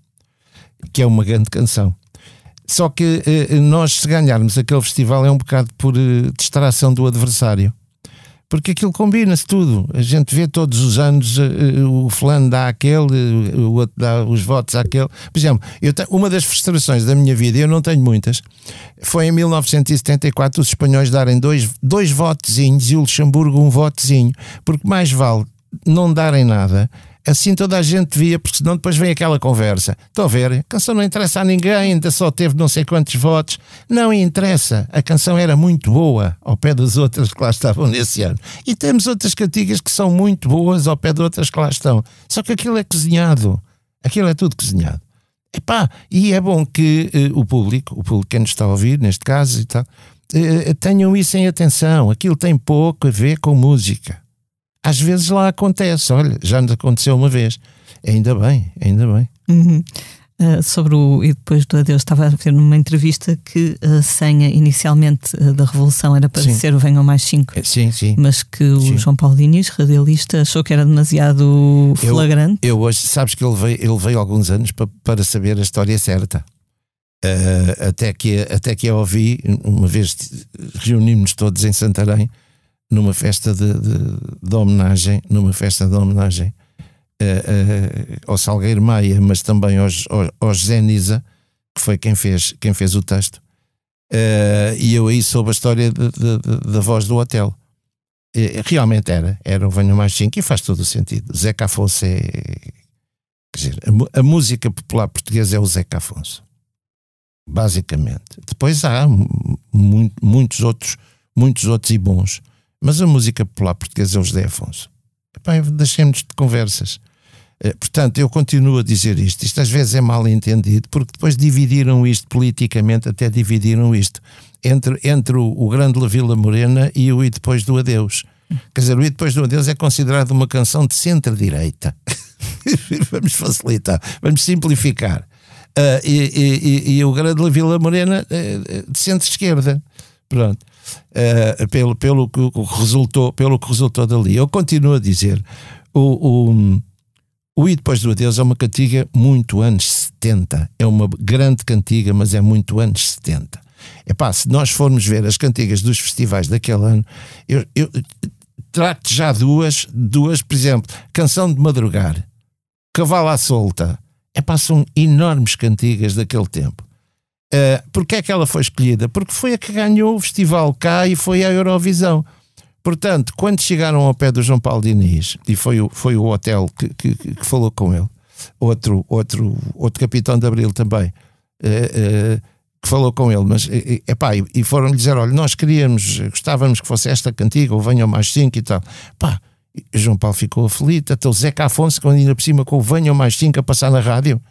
que é uma grande canção. Só que eh, nós, se ganharmos aquele festival, é um bocado por eh, distração do adversário. Porque aquilo combina-se tudo. A gente vê todos os anos o fulano dá aquele, o outro dá os votos àquele. Por exemplo, eu tenho, uma das frustrações da minha vida, eu não tenho muitas, foi em 1974 os espanhóis darem dois, dois votozinhos e o Luxemburgo um votozinho. Porque mais vale não darem nada Assim toda a gente via, porque senão depois vem aquela conversa. Estou a ver, a canção não interessa a ninguém, ainda só teve não sei quantos votos. Não interessa, a canção era muito boa ao pé das outras que lá estavam nesse ano. E temos outras cantigas que são muito boas ao pé de outras que lá estão. Só que aquilo é cozinhado. Aquilo é tudo cozinhado. Epá, e é bom que uh, o público, o público que nos está a ouvir, neste caso e tal, uh, tenham isso em atenção. Aquilo tem pouco a ver com música às vezes lá acontece. Olha, já nos aconteceu uma vez. Ainda bem, ainda bem. Uhum. Uh, sobre o e depois do adeus, estava a ver numa entrevista que a senha inicialmente uh, da Revolução era para sim. ser o Venham Mais 5. Sim, sim. Mas que sim. o João Paulo Diniz, radialista, achou que era demasiado flagrante. Eu, eu hoje, sabes que ele veio, ele veio alguns anos para, para saber a história certa. Uh, até, que, até que eu ouvi, uma vez reunimos todos em Santarém, numa festa de, de, de homenagem, numa festa de homenagem uh, ao Salgueiro Maia, mas também aos, ao, ao José Nisa, que foi quem fez, quem fez o texto. Uh, e eu aí soube a história da voz do hotel. realmente era, era o Venho Mais 5 e faz todo o sentido. Zeca Afonso é. Quer dizer, a, a música popular portuguesa é o Zeca Afonso. Basicamente. Depois há muito, muitos outros, muitos outros e bons. Mas a música popular portuguesa é o José Afonso. Deixemos de conversas. Eh, portanto, eu continuo a dizer isto. Isto às vezes é mal entendido, porque depois dividiram isto politicamente, até dividiram isto entre, entre o, o Grande La Vila Morena e o E Depois do Adeus. Quer dizer, o E Depois do Adeus é considerado uma canção de centro-direita. [LAUGHS] vamos facilitar, vamos simplificar. Uh, e, e, e, o Grande La Vila Morena uh, de centro-esquerda. Pronto. Uh, pelo, pelo, que resultou, pelo que resultou dali. Eu continuo a dizer. O, o, o E Depois do Adeus é uma cantiga muito anos 70. É uma grande cantiga, mas é muito anos 70. Epá, se nós formos ver as cantigas dos festivais daquele ano, eu, eu trato já duas, duas, por exemplo, Canção de Madrugar, Cavalo à Solta. Epá, são enormes cantigas daquele tempo. Uh, Porquê é que ela foi escolhida? Porque foi a que ganhou o festival cá e foi a Eurovisão. Portanto, quando chegaram ao pé do João Paulo Diniz, e foi o, foi o hotel que, que, que falou com ele, outro, outro, outro capitão de Abril também, uh, uh, que falou com ele, mas epá, e, e foram-lhe dizer: olha, nós queríamos, gostávamos que fosse esta cantiga, ou venham mais cinco e tal. Pá, João Paulo ficou aflito, até o Zeca Afonso, quando ainda por cima com o venham mais cinco a passar na rádio,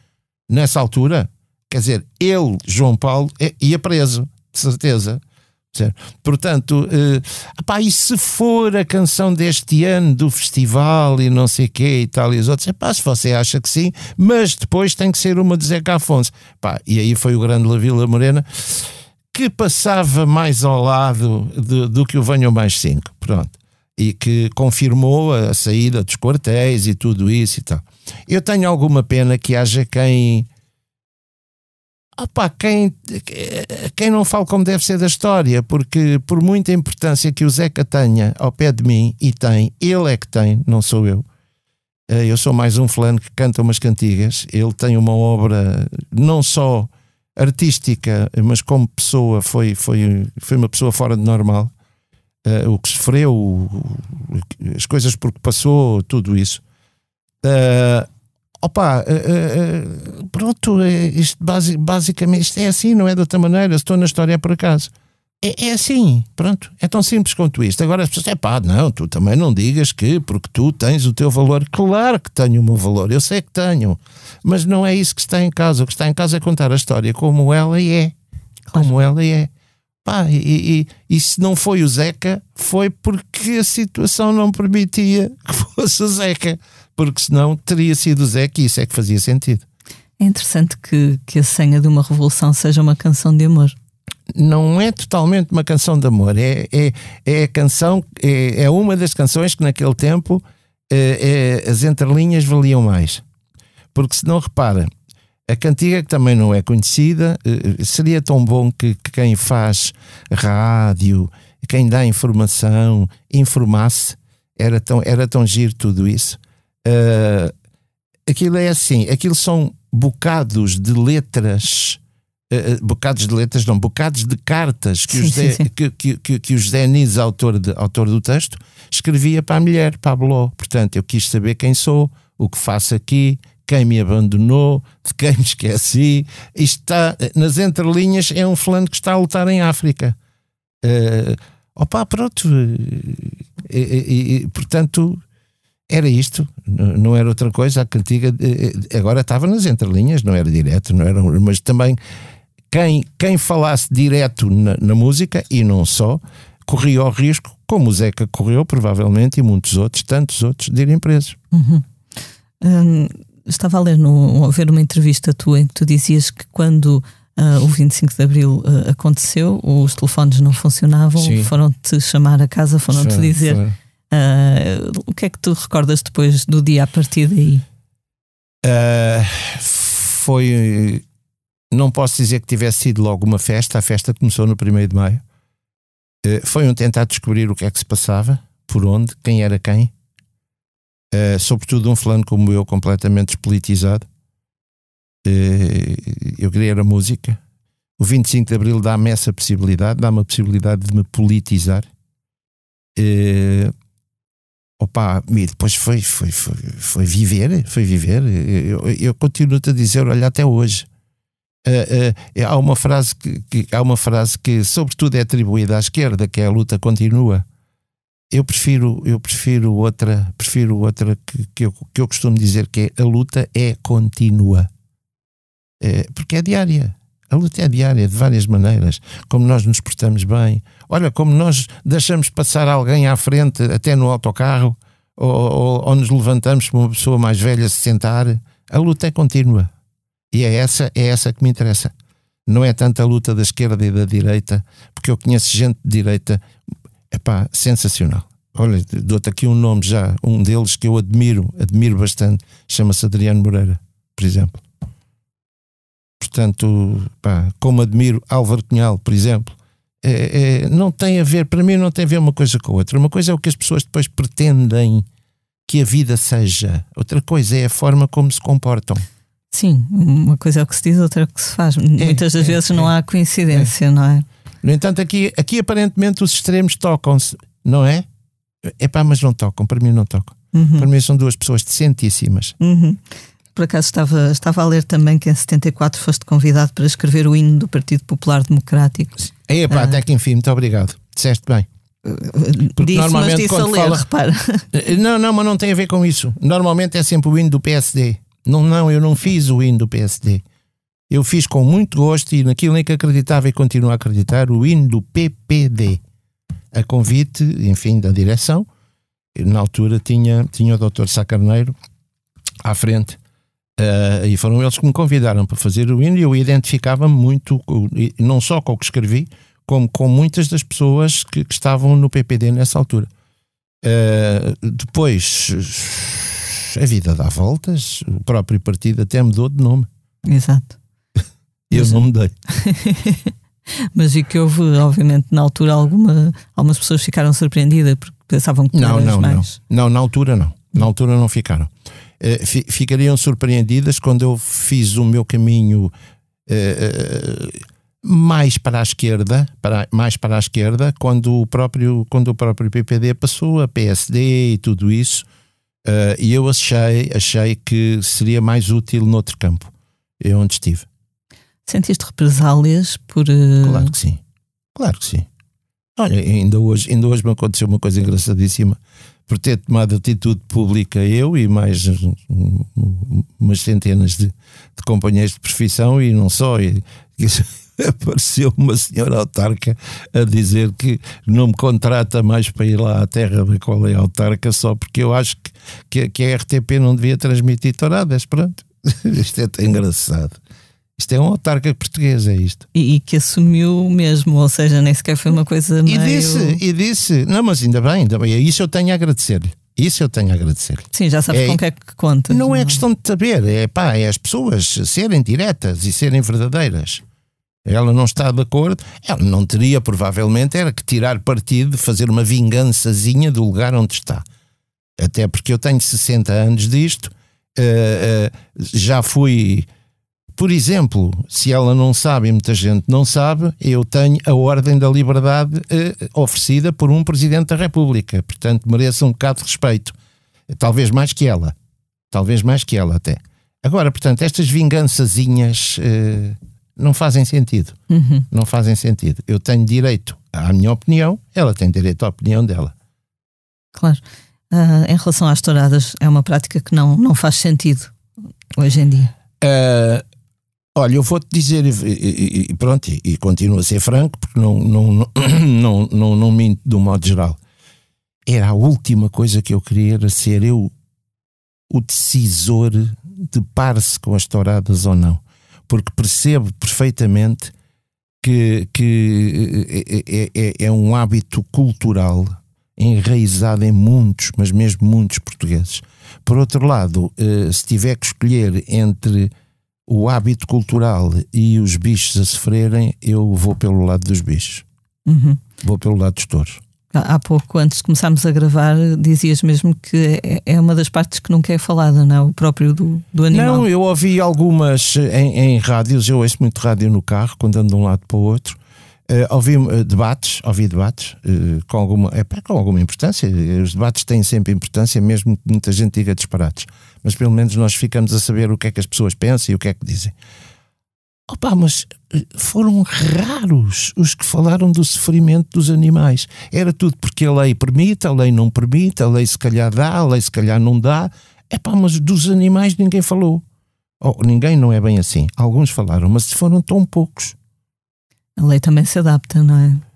nessa altura, quer dizer, ele, João Paulo, é, ia preso, de certeza. Portanto, uh, epá, e se for a canção deste ano do festival e não sei o quê e tal e os outros, epá, se você acha que sim, mas depois tem que ser uma de Zeca Afonso. Epá, e aí foi o grande La Vila Morena que passava mais ao lado de, do que o Venham Mais 5, pronto. E que confirmou a saída dos quartéis e tudo isso e tal. Eu tenho alguma pena que haja quem Opa, quem, quem não fala como deve ser da história, porque por muita importância que o Zeca tenha ao pé de mim, e tem, ele é que tem, não sou eu. Eh, eu sou mais um fulano que canta umas cantigas. Ele tem uma obra não só artística, mas como pessoa, foi, foi, foi uma pessoa fora de normal. Uh, o que sofreu, as coisas por que passou, tudo isso. Uh, opa, uh, uh, pronto, isto basic, basicamente isto é assim, não é de outra maneira. Estou na história é por acaso. É, é, assim, pronto, é tão simples quanto isto. Agora as pessoas, é pá, não, tu também não digas que porque tu tens o teu valor. Claro que tenho o meu valor, eu sei que tenho, mas não é isso que está em casa. O que está em casa é contar a história como ela é. Como ela é. Pá, e, e, e, se não foi o Zeca, foi porque a situação não permitia [LAUGHS] que fosse o Zeca porque senão teria sido o Zé que isso é que fazia sentido. É interessante que, que a senha de uma revolução seja uma canção de amor. Não é totalmente uma canção de amor, é, é, é a canção, é, é uma das canções que naquele tempo é, é, as entrelinhas valiam mais. Porque se não repara, a cantiga que também não é conhecida, eh, seria tão bom que, que quem faz rádio, quem dá informação, informasse, era tão, era tão giro tudo isso. Uh, aquilo é assim, aquilo são bocados de letras, uh, bocados de letras, não, bocados de cartas que, sim, o, José, sim, sim. Que, que, que, o José autor, de, autor do texto, escrevia para a mulher, para a Bló. Portanto, eu quis saber quem sou, o que faço aqui, quem me abandonou, de quem me esqueci. Isto está, nas entrelinhas, é um fulano que está a lutar em África. Uh, opa, pronto. E, e, e, portanto, era isto, não era outra coisa. A cantiga eh, eh, agora estava nas entrelinhas, não era direto, não era, mas também quem, quem falasse direto na, na música e não só, corria o risco, como o Zeca correu, provavelmente, e muitos outros, tantos outros, de irem presos. Uhum. Hum, estava a ler, no, a ver uma entrevista tua em que tu dizias que quando uh, o 25 de Abril uh, aconteceu, os telefones não funcionavam, foram-te chamar a casa, foram-te dizer. Foi. Uh, o que é que tu recordas depois do dia a partir daí? foi. Não posso dizer que tivesse sido logo uma festa, a festa começou no 1 de maio. foi um tentar descobrir o que é que se passava, por onde, quem era quem. sobretudo um fulano como eu, completamente despolitizado eu queria era música. O 25 de Abril dá-me essa possibilidade, dá-me a possibilidade de me politizar. Uh, opa, depois foi, foi, foi, foi viver, foi viver. Eu, eu continuo-te a dizer, olha, até hoje. Uh, uh, há uma frase que, que, há uma frase que sobretudo é atribuída à esquerda que é a luta continua eu prefiro eu prefiro outra prefiro outra que, que, eu, que eu costumo dizer que é a luta é contínua é, porque é diária. A luta é diária, de várias maneiras. Como nós nos portamos bem. Olha, como nós deixamos passar alguém à frente, até no autocarro, ou, ou, ou nos levantamos para uma pessoa mais velha se sentar. A luta é contínua. E é essa, é essa que me interessa. Não é tanto a luta da esquerda e da direita, porque eu conheço gente de direita, epá, sensacional. Olha, dou-te aqui um nome já, um deles que eu admiro, admiro bastante, chama-se Adriano Moreira, por exemplo. Portanto, pá, como admiro Álvaro Cunhal, por exemplo, é, é, não tem a ver, para mim, não tem a ver uma coisa com a outra. Uma coisa é o que as pessoas depois pretendem que a vida seja, outra coisa é a forma como se comportam. Sim, uma coisa é o que se diz, outra é o que se faz. É, Muitas das é, vezes não é. há coincidência, é. não é? No entanto, aqui, aqui aparentemente os extremos tocam-se, não é? É pá, mas não tocam, para mim não tocam. Uhum. Para mim são duas pessoas decentíssimas. Uhum. Por acaso estava, estava a ler também que em 74 foste convidado para escrever o hino do Partido Popular Democrático. É, pá, ah. até que enfim, muito obrigado. Disseste bem. Porque disse, normalmente mas disse quando a ler, fala... repara. [LAUGHS] Não, não, mas não tem a ver com isso. Normalmente é sempre o hino do PSD. Não, não, eu não fiz o hino do PSD. Eu fiz com muito gosto e naquilo em que acreditava e continuo a acreditar, o hino do PPD. A convite, enfim, da direção. Na altura tinha, tinha o Dr. Sacarneiro à frente Uh, e foram eles que me convidaram para fazer o hino e eu identificava-me muito, não só com o que escrevi, como com muitas das pessoas que, que estavam no PPD nessa altura. Uh, depois, a vida dá voltas, o próprio partido até mudou de nome. Exato. [LAUGHS] eu Exato. não mudei. [LAUGHS] Mas e que houve, obviamente, na altura, alguma, algumas pessoas ficaram surpreendidas porque pensavam que não, não, mais. não. Não, na altura não. Na altura não ficaram. Eh, ficariam surpreendidas quando eu fiz o meu caminho eh, mais para a esquerda, para, mais para a esquerda, quando o próprio, quando o próprio PPD passou, a PSD e tudo isso, uh, e eu achei, achei que seria mais útil noutro campo. É onde estive. Sentiste represálias por. Uh... Claro que sim. Claro que sim. Olha, ainda hoje, ainda hoje me aconteceu uma coisa engraçadíssima por ter tomado atitude pública eu e mais umas centenas de, de companheiros de profissão e não só. E, e [LAUGHS] apareceu uma senhora autarca a dizer que não me contrata mais para ir lá à terra da qual é autarca só porque eu acho que, que, que a RTP não devia transmitir touradas. Pronto, [LAUGHS] isto é engraçado. Isto é um autarca português, é isto. E, e, que assumiu mesmo, ou seja, nem sequer foi uma coisa meio... E disse, e disse, não, mas ainda bem, ainda bem, isso eu tenho a agradecer-lhe. Isso eu tenho a agradecer. Sim, já sabes é, com o que é que conta. Não, não é questão de saber, é pá, é as pessoas serem diretas e serem verdadeiras. Ela não está de acordo, ela não teria provavelmente era que tirar partido, fazer uma vingançazinha do lugar onde está. Até porque eu tenho 60 anos disto, uh, uh, já fui por exemplo, se ela não sabe e muita gente não sabe, eu tenho a Ordem da Liberdade eh, oferecida por um Presidente da República. Portanto, mereço um bocado de respeito. Talvez mais que ela. Talvez mais que ela até. Agora, portanto, estas vingançazinhas eh, não fazem sentido. Uhum. Não fazem sentido. Eu tenho direito à minha opinião, ela tem direito à opinião dela. Claro. Uh, em relação às touradas, é uma prática que não, não faz sentido hoje em dia. Uh, Olha, eu vou-te dizer, e, e pronto, e, e, continuo a ser franco, porque não, não, não, [CLEARS THROAT] não, não, não minto de um modo geral. Era a última coisa que eu queria, era ser eu o decisor depare-se com as touradas ou não, porque percebo perfeitamente que, que é, é, é um hábito cultural enraizado em muitos, mas mesmo muitos portugueses. Por outro lado, se tiver que escolher entre o hábito cultural e os bichos a sofrerem, eu vou pelo lado dos bichos. Uhum. Vou pelo lado dos touros. Há pouco, antes de começarmos a gravar, dizias mesmo que é, é uma das partes que nunca é falada, não é? O próprio do, do animal. Não, eu ouvi algumas em, em rádios, eu ouço muito rádio no carro, quando ando de um lado para o outro. Uh, ouvi uh, debates, ouvi debates uh, com, alguma, é, com alguma importância. Os debates têm sempre importância, mesmo que muita gente diga disparates. Mas pelo menos nós ficamos a saber o que é que as pessoas pensam e o que é que dizem. Opa, mas eh, foram raros os que falaram do sofrimento dos animais. Era tudo porque a lei permite, a lei não permite, a lei se calhar dá, a lei se calhar não dá. Epá, mas dos animais ninguém falou. Oh, ninguém não é bem assim. Alguns falaram, mas foram tão poucos. A lei também se adapta, não é?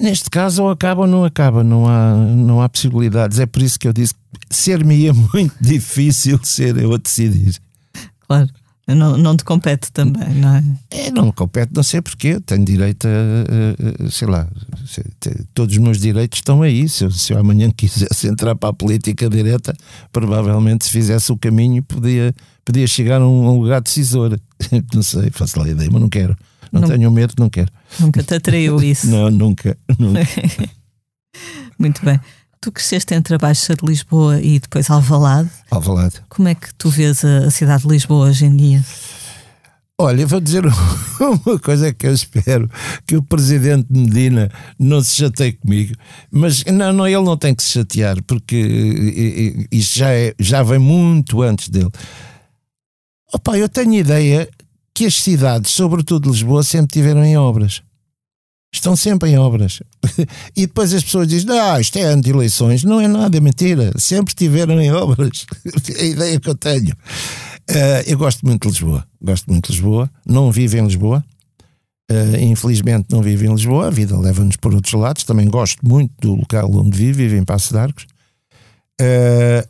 Neste caso, ou acaba ou não acaba, não há, não há possibilidades. É por isso que eu disse que ser-me é muito difícil ser eu a decidir. Claro. Não, não te compete também, não é? É, não me compete, não sei porquê. Tenho direito a, sei lá, todos os meus direitos estão aí. Se eu, se eu amanhã [LAUGHS] quisesse entrar para a política direta, provavelmente se fizesse o caminho podia, podia chegar a um, lugar decisor. [LAUGHS] Não sei, faço lá a ideia, mas não quero. Não, não tenho medo, não quero. Nunca te atraiu [LAUGHS] isso? não, nunca. nunca. [LAUGHS] Muito bem. Tu cresceste entre a Baixa de Lisboa e depois Alvalade. Alvalade. Como é que tu vês a, a cidade de Lisboa hoje em dia? Olha, vou dizer [LAUGHS] uma coisa que eu espero que o presidente Medina não se chateie comigo, mas não, não, ele não tem que se chatear, porque isso já, é, já vem muito antes dele. Opa, eu tenho ideia que as cidades, sobretudo Lisboa, sempre tiveram em obras estão sempre em obras. [LAUGHS] E depois as pessoas dizem: Ah, isto é anti-eleições. Não é nada, é mentira. Sempre estiveram em obras. [LAUGHS] É a ideia que eu tenho. Uh, eu gosto muito de Lisboa. Gosto muito de Lisboa. Não vivo em Lisboa. Uh, infelizmente não vivo em Lisboa. A vida leva-nos por outros lados. Também gosto muito do local onde vivo. Vivo em Passo de Arcos. Uh,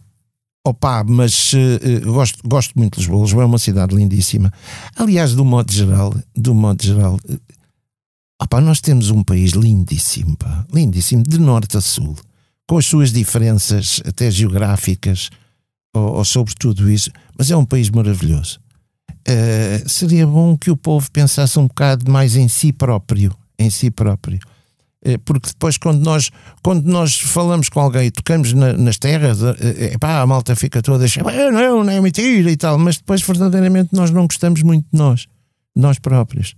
opa, mas uh, gosto, gosto muito de Lisboa. Lisboa é uma cidade lindíssima. Aliás, do modo geral, do modo geral, Opa, nós temos um país lindíssimo, pá, lindíssimo, de norte a sul, com as suas diferenças até geográficas, ou, ou sobre tudo isso, mas é um país maravilhoso. Uh, seria bom que o povo pensasse um bocado mais em si próprio, em si próprio. Uh, porque depois, quando nós, quando nós falamos com alguém e tocamos na, nas terras, uh, epá, a malta fica toda a não, não é mentira e tal, mas depois, verdadeiramente, nós não gostamos muito de nós, nós próprios.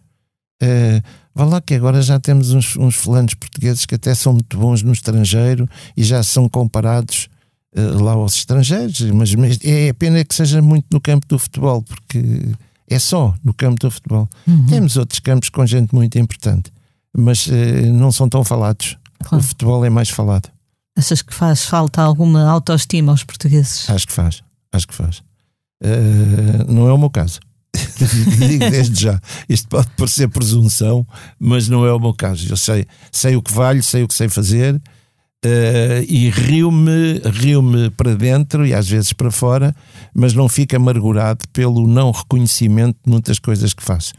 Uh, Vá lá que agora já temos uns, uns fulanos portugueses que até são muito bons no estrangeiro e já são comparados uh, lá aos estrangeiros, mas, mas é pena que seja muito no campo do futebol, porque é só no campo do futebol. Uhum. Temos outros campos com gente muito importante, mas uh, não são tão falados. Claro. O futebol é mais falado. Achas que faz falta alguma autoestima aos portugueses? Acho que faz, acho que faz. Uh, não é o meu caso. [LAUGHS] Digo desde já. Isto pode parecer presunção, mas não é o meu caso. Eu sei, sei o que valho, sei o que sei fazer uh, e rio-me rio -me para dentro e às vezes para fora, mas não fico amargurado pelo não reconhecimento de muitas coisas que faço.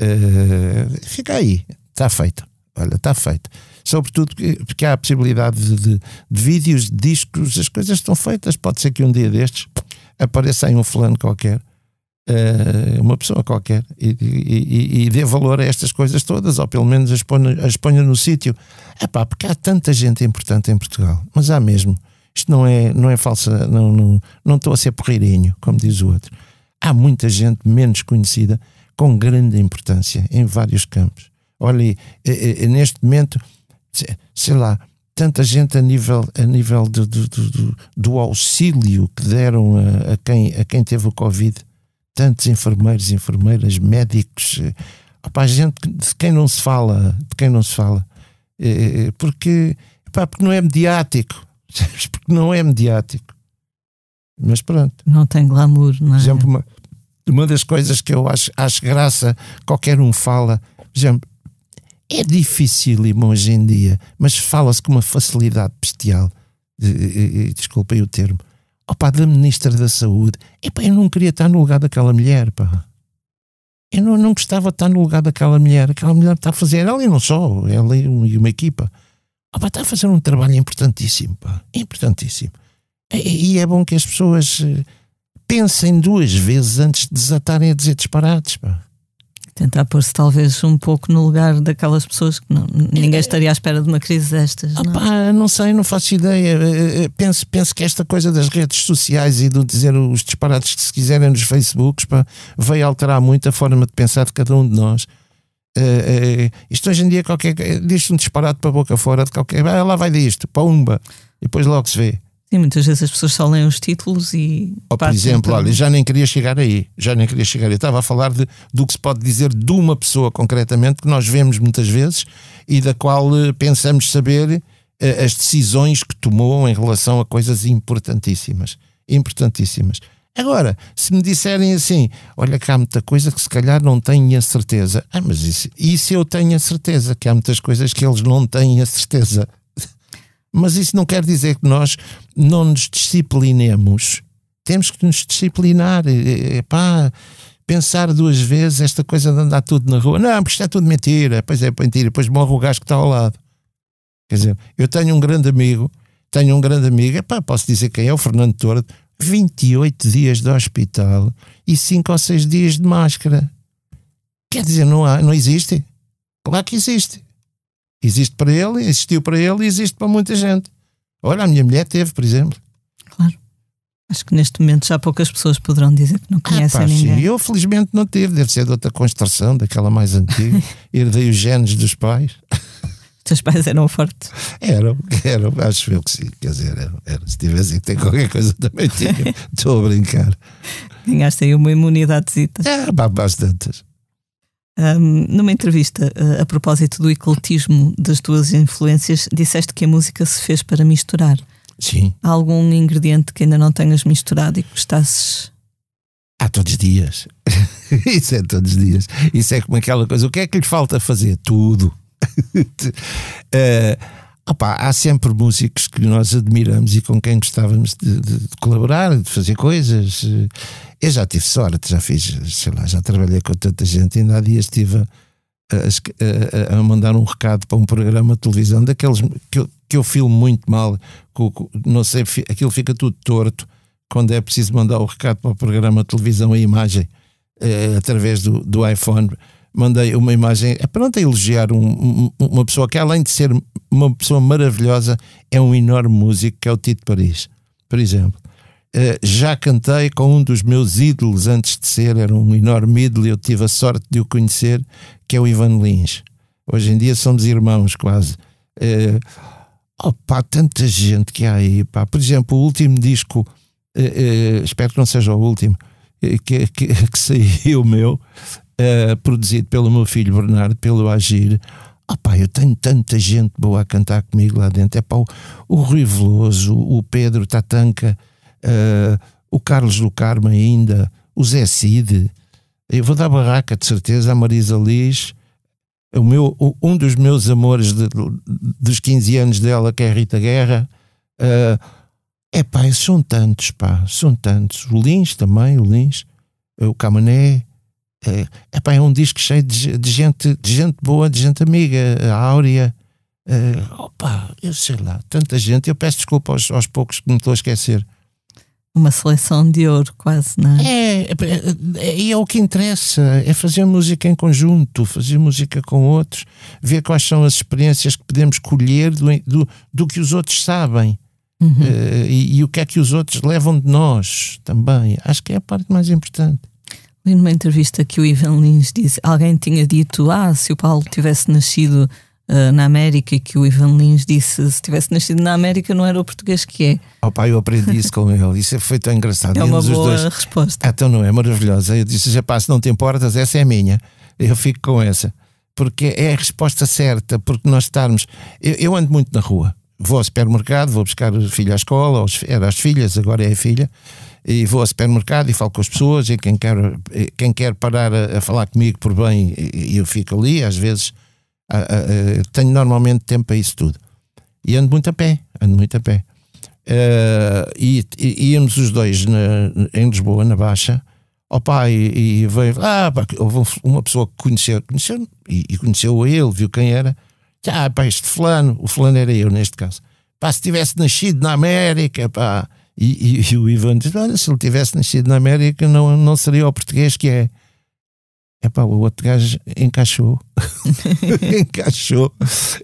Uh, fica aí, está feito. Olha, está feito. Sobretudo porque há a possibilidade de, de, de vídeos, de discos, as coisas estão feitas. Pode ser que um dia destes apareça aí um fulano qualquer uh, uma pessoa qualquer e, e, e, dê valor a estas coisas todas, ou pelo menos as ponha, as ponha no sítio. É pá, porque há tanta gente importante em Portugal, mas há mesmo. Isto não é, não é falsa, não, não, não estou a ser porreirinho, como diz o outro. Há muita gente menos conhecida com grande importância em vários campos. Olha, neste momento, sei lá, tanta gente a nível, a nível do, do, do, do auxílio que deram a, a, quem, a quem teve o Covid tantos enfermeiros, enfermeiras, médicos, eh, opa, gente de quem não se fala, de quem não se fala, eh, eh, porque, opa, porque não é mediático, [LAUGHS] porque não é mediático. Mas pronto. Não tem glamour, não é? Por exemplo, uma, uma das coisas que eu acho, acho graça, qualquer um fala, por exemplo, é dificílimo hoje em dia, mas fala-se com uma facilidade bestial. Desculpem o termo Opa, da Ministra da Saúde. Epá, eu não queria estar no lugar daquela mulher, pá. Eu não, não gostava de estar no lugar daquela mulher. Aquela mulher está a fazer, ela e não só, ela e uma equipa. Opa, está a fazer um trabalho importantíssimo, pá. Importantíssimo. E, e é bom que as pessoas eh, pensem duas vezes antes de desatarem a dizer disparates, pá. Tentar pôr-se talvez um pouco no lugar daquelas pessoas que não, ninguém estaria à espera de uma crise destas. Não, Opa, não sei, não faço ideia. Eh, eh, Penso, penso que esta coisa das redes sociais e de dizer os disparates que se quiserem nos Facebooks pá, veio alterar muito a forma de pensar de cada um de nós. Uh, uh, isto hoje em dia qualquer diz um disparate para a boca fora de qualquer. Ah, lá vai disto, pumba, e depois logo se vê. Sim, muitas vezes as pessoas só leem os títulos e. Ou, por exemplo, olha, já nem queria chegar aí, já nem queria chegar. Eu estava a falar de, do que se pode dizer de uma pessoa concretamente, que nós vemos muitas vezes e da qual uh, pensamos saber as decisões que tomou em relação a coisas importantíssimas. Importantíssimas. Agora, se me disserem assim, olha que há muita coisa que se calhar não tenho a certeza. Ah, mas isso, isso eu tenho a certeza, que há muitas coisas que eles não têm a certeza. Mas isso não quer dizer que nós não nos disciplinemos. Temos que nos disciplinar. Epá, pensar duas vezes esta coisa de andar tudo na rua. Não, porque isto é tudo mentira. Pois é, mentira. Depois morre o gajo que está ao lado. Quer dizer, eu tenho um grande amigo, tenho um grande amigo, epá, posso dizer quem é, o Fernando Tordo, 28 dias de hospital e 5 ou 6 dias de máscara. Quer dizer, não, há, não existe? Claro que existe. Existe para ele, existiu para ele e existe para muita gente. Olha, a minha mulher teve, por exemplo. Claro. Acho que neste momento já poucas pessoas poderão dizer que não conhecem ah, pá, ninguém. Sim. Eu felizmente não tive, deve ser de outra construção, daquela mais antiga. [LAUGHS] Herdei os genes dos pais. Os teus pais eram fortes? Eram, eram, acho eu que sim. Quer dizer, eram, eram. se tivessem que ter qualquer coisa também tinham. [LAUGHS] Estou a brincar. Ganhaste aí uma imunidadezita. É, bastantes. Um, numa entrevista uh, a propósito do ecletismo das tuas influências, disseste que a música se fez para misturar. Sim. Há algum ingrediente que ainda não tenhas misturado e que gostasses? Há todos os dias. [LAUGHS] Isso é todos os dias. Isso é como aquela coisa. O que é que lhe falta fazer? Tudo. uh, [LAUGHS] opa, há sempre músicos que nós admiramos e com quem gostávamos de, de, de colaborar, de fazer coisas. Eu já tive sorte, já fiz, sei lá, já trabalhei com tanta gente. Ainda há dias estive a, a, a, mandar um recado para um programa de televisão daqueles que eu, que eu filmo muito mal, não sei, aquilo fica tudo torto quando é preciso mandar o recado para o programa de televisão, a imagem, eh, através do, do iPhone mandei uma imagem, é pronto, a elogiar um, um, uma pessoa que, além de ser uma pessoa maravilhosa, é um enorme músico, que é o Tito Paris, por exemplo. Uh, já cantei com um dos meus ídolos antes de ser, era um enorme ídolo e eu tive a sorte de o conhecer, que é o Ivan Lins. Hoje em dia somos irmãos quase. Uh, opa, tanta gente que há aí. Pá. Por exemplo, o último disco, uh, espero que não seja o último, que, que, [LAUGHS] que saiu meu, uh, produzido pelo meu filho Bernardo, pelo Agir. Ah pá, eu tenho tanta gente boa a cantar comigo lá dentro. É pá, o, o Rui Veloso, o Pedro Tatanca, uh, o Carlos do Carmo ainda, o Zé Cid. Eu vou dar barraca, de certeza, a Marisa Liz. O meu, um dos meus amores de, dos 15 anos dela, que é a Rita Guerra. Uh, é pá, são tantos, pá, são tantos. O Lins também, o Lins, o Camané, é, epá, é um disco cheio de, de, gente, de gente boa, de gente amiga, a Áurea. É, opa, eu sei lá, tanta gente. Eu peço desculpa aos, aos poucos que me estou a esquecer. Uma seleção de ouro, quase, não é? É, é, é o que interessa, é fazer música em conjunto, fazer música com outros, ver quais são as experiências que podemos colher do, do, do que os outros sabem. Uhum. Uh, e, e, o que é que os outros levam de nós também. Acho que é a parte mais importante. Li numa entrevista que o Ivan Lins disse, alguém tinha dito, ah, se o Paulo tivesse nascido uh, na América, e que o Ivan Lins disse, se tivesse nascido na América não era o português que é. Oh pai, eu aprendi isso com ele, isso foi tão engraçado. É uma boa dois... resposta. Ah, então não é maravilhosa. Eu disse, já se não te importas, essa é a minha. Eu fico com essa. Porque é a resposta certa, porque nós estarmos... Eu, eu ando muito na rua, vou ao supermercado, vou buscar o filho à escola, era as filhas, agora é a filha, e vou ao supermercado e falo com as pessoas e quem quer, quem quer parar a, a falar comigo por bem, eu fico ali, às vezes a, a, tenho normalmente tempo para isso tudo. E ando muito a pé, ando muito a pé. Uh, e, e, íamos os dois na, em Lisboa, na Baixa. Opa, e, e veio. Ah, pá, houve uma pessoa que conheceu, conheceu e, e conheceu a ele, viu quem era. Ah, pá, este fulano, o fulano era eu neste caso. Pá, se tivesse nascido na América, pá. E, e, e o Ivan diz: Olha, se ele tivesse nascido na América, não, não seria o português que é. É pá, o outro gajo encaixou. [LAUGHS] encaixou.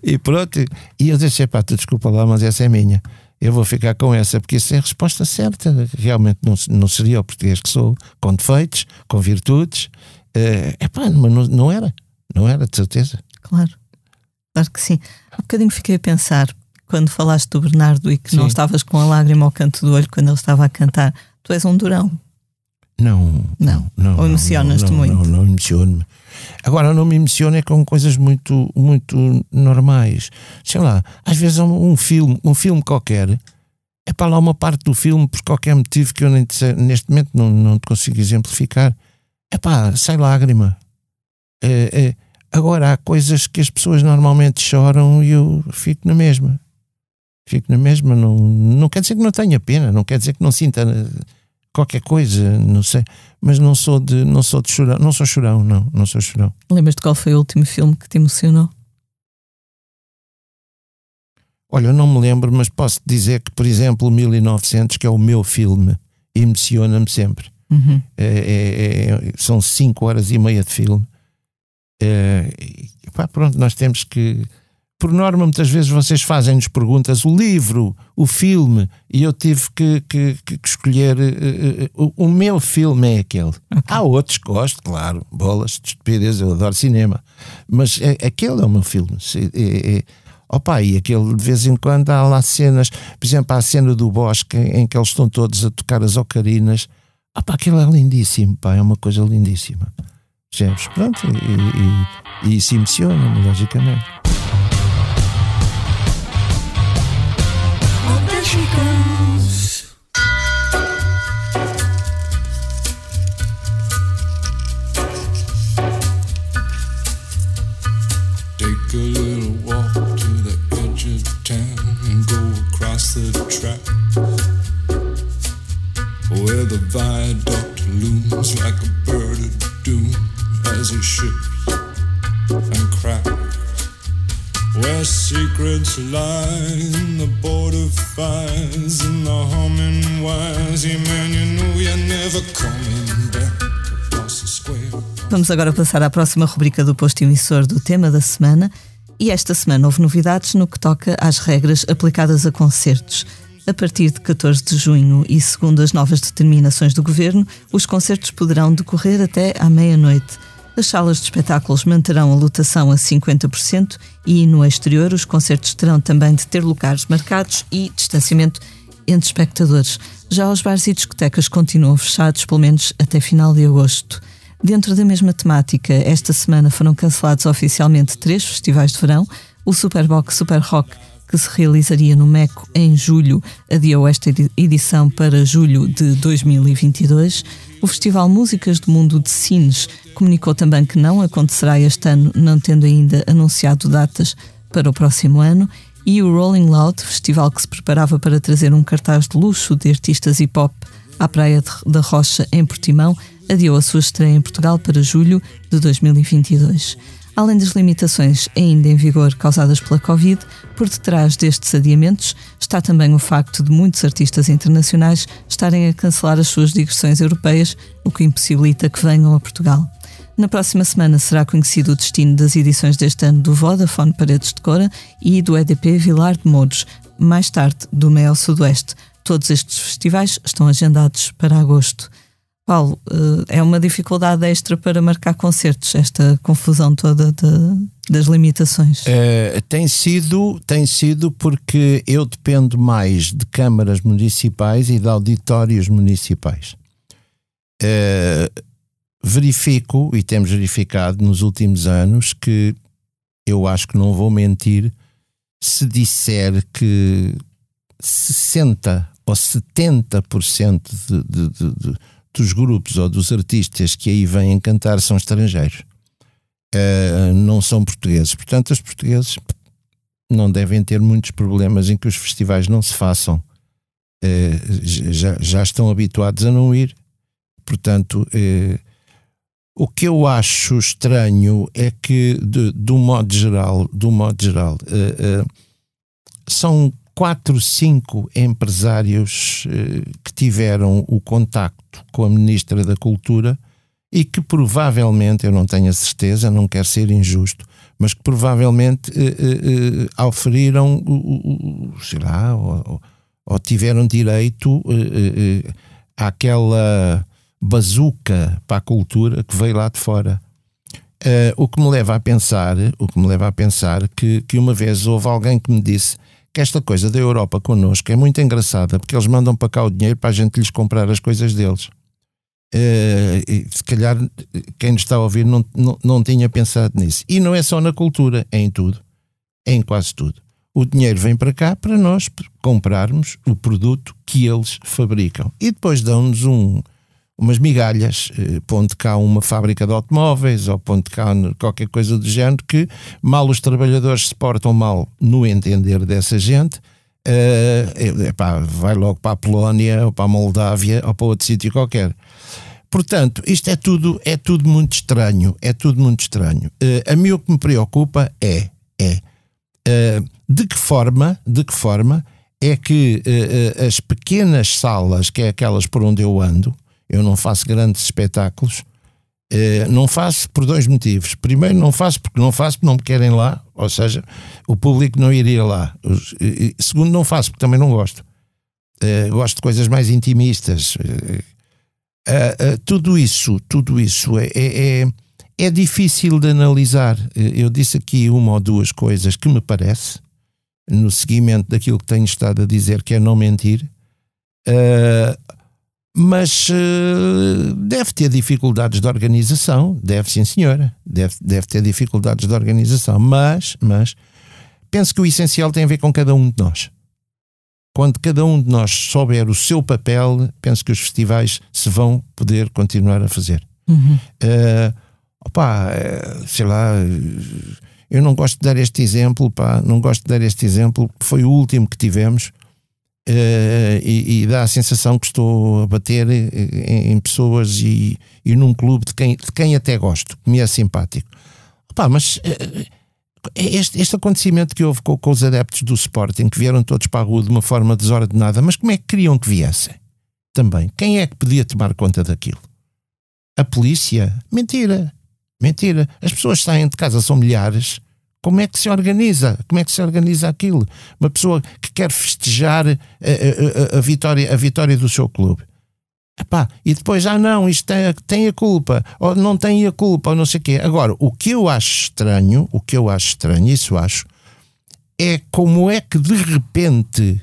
E pronto. E eu disse: pá, tu desculpa lá, mas essa é minha. Eu vou ficar com essa, porque isso é a resposta certa. Realmente não, não seria o português que sou, com defeitos, com virtudes. É uh, pá, mas não, não era. Não era, de certeza. Claro. Claro que sim. Há um bocadinho fiquei a pensar, quando falaste do Bernardo e que sim. não estavas com a lágrima ao canto do olho quando ele estava a cantar, tu és um durão. Não. Não. não Ou emocionas-te muito? Não, não emociono-me. Agora, não me emociono é com coisas muito, muito normais. Sei lá, às vezes um, um filme, um filme qualquer, é para lá uma parte do filme, por qualquer motivo que eu nem te, neste momento não, não te consigo exemplificar. É pá, sai lágrima. É, é, agora, há coisas que as pessoas normalmente choram e eu fico na mesma. Fico na mesma. Não, não quer dizer que não tenha pena, não quer dizer que não sinta qualquer coisa, não sei, mas não sou de não sou de chorão, não sou chorão, não, não sou chorão. Lembras-te qual foi o último filme que te emocionou? Olha, eu não me lembro, mas posso dizer que, por exemplo, 1900, que é o meu filme, emociona-me sempre. Uhum. É, é, é, são cinco horas e meia de filme. É, pá, pronto, nós temos que por norma, muitas vezes vocês fazem-nos perguntas, o livro, o filme, e eu tive que, que, que escolher. Uh, uh, o meu filme é aquele. Okay. Há outros que gosto, claro, bolas de estupidez, eu adoro cinema, mas é, aquele é o meu filme. É, é, opa, e aquele de vez em quando há lá cenas, por exemplo, há a cena do bosque em que eles estão todos a tocar as ocarinas. Opa, aquilo é lindíssimo, pá, é uma coisa lindíssima. Percebes? Pronto, e, e, e isso emociona-me, logicamente. She goes. Take a little walk to the edge of town and go across the track where the viaduct looms like a bird of doom as it ships where secrets lie in the border fires and the humming wires. Yeah, man, you know you're never coming back. Vamos agora passar à próxima rubrica do posto emissor do tema da semana. E esta semana houve novidades no que toca às regras aplicadas a concertos. A partir de 14 de junho e segundo as novas determinações do governo, os concertos poderão decorrer até à meia-noite. As salas de espetáculos manterão a lotação a 50% e no exterior os concertos terão também de ter lugares marcados e distanciamento entre espectadores. Já os bares e discotecas continuam fechados pelo menos até final de agosto. Dentro da mesma temática, esta semana foram cancelados oficialmente três festivais de verão: o Superbox Super Rock, que se realizaria no Meco em julho, adiou esta edição para julho de 2022. O Festival Músicas do Mundo de Sines comunicou também que não acontecerá este ano, não tendo ainda anunciado datas para o próximo ano. E o Rolling Loud, festival que se preparava para trazer um cartaz de luxo de artistas hip hop à Praia da Rocha, em Portimão, adiou a sua estreia em Portugal para julho de 2022. Além das limitações ainda em vigor causadas pela Covid, por detrás destes adiamentos está também o facto de muitos artistas internacionais estarem a cancelar as suas digressões europeias, o que impossibilita que venham a Portugal. Na próxima semana será conhecido o destino das edições deste ano do Vodafone Paredes de Cora e do EDP Vilar de Mouros, mais tarde do Mel Sudoeste. Todos estes festivais estão agendados para agosto. Paulo, eh, é uma dificuldade extra para marcar concertos, esta confusão toda de, das limitações? Uh, tem, sido, tem sido porque eu dependo mais de câmaras municipais e de auditórios municipais. Uh, verifico, e temos verificado nos últimos anos, que eu acho que não vou mentir se disser que 60% ou 70% de, de, de, de dos grupos ou dos artistas que aí vêm cantar são estrangeiros, uh, não são portugueses. Portanto, os portugueses não devem ter muitos problemas em que os festivais não se façam eh, já, já estão habituados a não ir. Portanto, eh, o que eu acho estranho é que, de, do modo geral, do modo geral, uh, uh, são quatro, cinco empresários uh, que tiveram o contacto com a Ministra da Cultura e que provavelmente, eu não tenho a certeza, não quero ser injusto, mas que provavelmente auferiram, sei lá, ou, ou tiveram direito àquela bazuca para a cultura que veio lá de fora. Uh, o que me leva a pensar, o que me leva a pensar que, que uma vez houve alguém que me disse que esta coisa da Europa connosco é muito engraçada porque eles mandam para cá o dinheiro para a gente lhes comprar as coisas deles. Uh, se calhar quem nos está a ouvir não, não, não tinha pensado nisso. E não é só na cultura, é em tudo, é em quase tudo. O dinheiro vem para cá para nós comprarmos o produto que eles fabricam e depois dão-nos um, umas migalhas, eh, pondo cá uma fábrica de automóveis ou pondo cá qualquer coisa do género que mal os trabalhadores se portam mal no entender dessa gente, uh, epá, vai logo para a Polónia ou para a Moldávia ou para outro sítio qualquer. Portanto, isto é tudo, é tudo muito estranho, é tudo muito estranho. Uh, a mim o que me preocupa é, é uh, de que forma, de que forma é que uh, as pequenas salas, que é aquelas por onde eu ando, eu não faço grandes espetáculos. Uh, não faço por dois motivos. Primeiro, não faço porque não faço porque não me querem lá, ou seja, o público não iria lá. Uh, segundo, não faço porque também não gosto. Uh, gosto de coisas mais intimistas. tudo isso, tudo isso é, é, é, é difícil de analisar. eu disse aqui uma ou duas coisas que me parece, no seguimento daquilo que tenho estado a dizer, que é não mentir. Uh, mas uh, deve ter dificuldades de organização, deve sim senhora, deve, deve ter dificuldades de organização, mas, mas penso que o essencial tem a ver com cada um de nós. Quando cada um de nós souber o seu papel, penso que os festivais se vão poder continuar a fazer. Uhum. Uh, opa, uh, sei lá, eu não gosto de dar este exemplo, pá, não gosto de dar este exemplo, foi o último que tivemos Uh, e, e, dá a sensação que estou a bater em, em pessoas e, e, num clube de quem, de quem até gosto, que me é simpático. Opa, mas uh, este, este, acontecimento que houve com, com, os adeptos do Sporting, que vieram todos para a rua de uma forma desordenada, mas como é que queriam que viessem? Também. Quem é que podia tomar conta daquilo? A polícia? Mentira. Mentira. As pessoas saem de casa, são milhares como é que se organiza? Como é que se organiza aquilo? Uma pessoa que quer festejar a, a, a, a vitória, a vitória do seu clube. Epá, e depois, ah não, isto tem, tem a culpa, ou não tem a culpa, ou não sei o quê. Agora, o que eu acho estranho, o que eu acho estranho, isso acho, é como é que de repente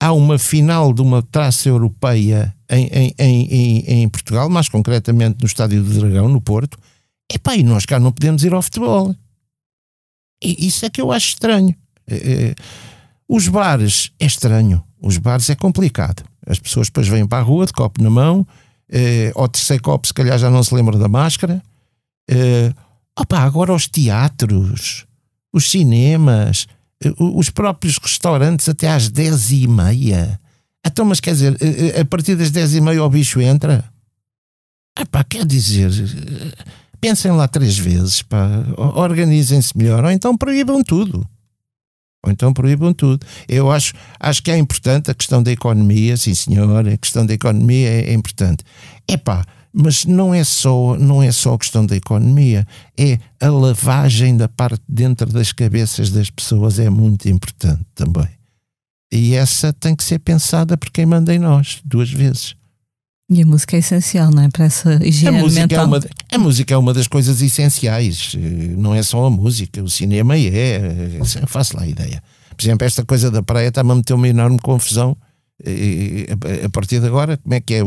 há uma final de uma traça europeia em, em, em, em, Portugal, mais concretamente no Estádio do Dragão, no Porto, epá, e nós cá não podemos ir ao futebol. E isso é que eu acho estranho. É, é, os bares é estranho. Os bares é complicado. As pessoas depois vêm para a rua de copo na mão, é, ao terceiro copo, se calhar já não se lembra da máscara. Opa, agora os teatros, os cinemas, os próprios restaurantes até às dez e meia. Então, mas quer dizer, a partir das dez e meia o bicho entra? Epá, quer dizer pensem lá três vezes, pá, organizem-se melhor, ou então proíbam tudo. Ou então proíbam tudo. Eu acho, acho que é importante a questão da economia, sim senhor, a questão da economia é, é importante. É pá, mas não é só não é só a questão da economia, é a lavagem da parte dentro das cabeças das pessoas é muito importante também. E essa tem que ser pensada por quem manda em nós, duas vezes. E a música é essencial, não é? Para essa higiene a música mental. É uma, a música é uma das coisas essenciais. Eh, não é só a música, o cinema é. é faço lá a ideia. Por exemplo, esta coisa da praia está-me a meter uma enorme confusão. E, a partir de agora, como é que é?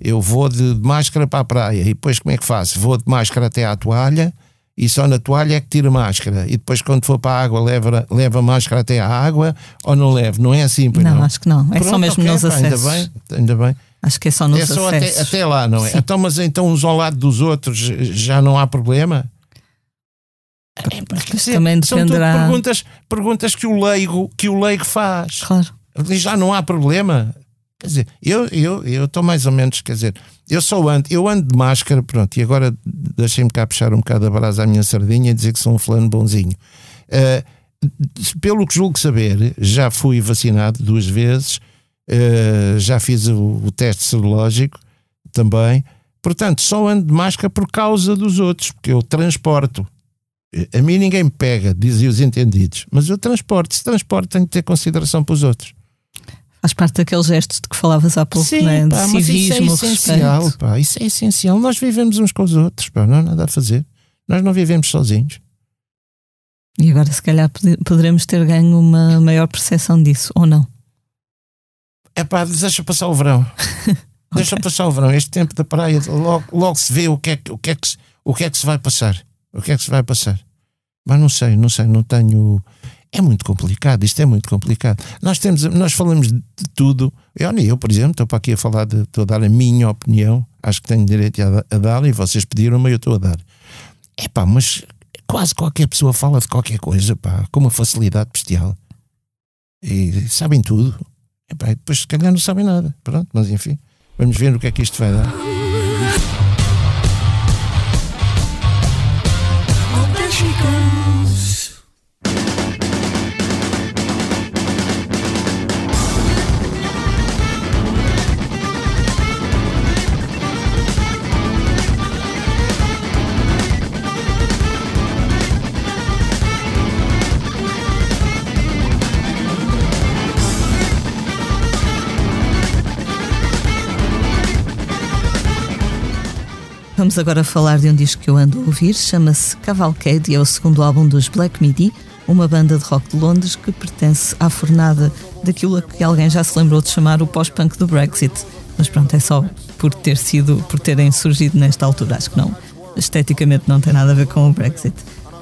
Eu vou de máscara para a praia e depois como é que faço? Vou de máscara até à toalha e só na toalha é que tiro a máscara. E depois, quando for para a água, leva, leva a máscara até à água ou não levo? Não é assim, não, não? acho que não. É Pronto, só mesmo okay, nos acessos. Ainda bem, ainda bem. Acho que é só nos é só até, até, lá, não é? Sim. Então, mas então uns ao lado dos outros já não há problema? É, dizer, também dependerá... São perguntas, perguntas que o leigo, que o leigo faz. Claro. Já não há problema. Quer dizer, eu estou eu, eu mais ou menos, quer dizer, eu só ando, eu ando de máscara, pronto, e agora deixei-me cá puxar um bocado a brasa à minha sardinha e dizer que sou um fulano bonzinho. Uh, pelo que julgo saber, já fui vacinado duas vezes, uh, já fiz o, o, teste serológico também, portanto, só ando de máscara por causa dos outros, porque eu transporto. A mim ninguém me pega, dizem os entendidos, mas eu transporto. Se transporto, tenho que ter consideração para os outros. Faz parte daqueles gestos de que falavas há pouco, Sim, né? de pá, civismo, isso é essencial, pá, isso é essencial. Nós vivemos uns com os outros, pá, não há nada a fazer. Nós não vivemos sozinhos. E agora, se calhar, poderemos ter ganho uma maior percepção disso, ou não? É pá, deixa passar o verão. [LAUGHS] Deixa passar o verão. Este tempo da praia, logo, logo se vê o que, é, o, que é que, o que é que se vai passar. O que é que se vai passar. Mas não sei, não sei, não tenho. É muito complicado, isto é muito complicado. Nós temos, nós falamos de tudo. Eu, eu por exemplo, estou para aqui a falar, de, estou a dar a minha opinião, acho que tenho direito a, a dar, e vocês pediram-me e eu estou a dar. É pá, mas quase qualquer pessoa fala de qualquer coisa, pá, com uma facilidade bestial. E sabem tudo. É pá, depois se calhar não sabem nada. Pronto, mas enfim, vamos ver o que é que isto vai dar. Vamos agora falar de um disco que eu ando a ouvir, chama-se Cavalcade e é o segundo álbum dos Black Midi, uma banda de rock de Londres que pertence à fornada daquilo a que alguém já se lembrou de chamar o pós-punk do Brexit. Mas pronto, é só por ter sido, por terem surgido nesta altura, acho que não. Esteticamente não tem nada a ver com o Brexit.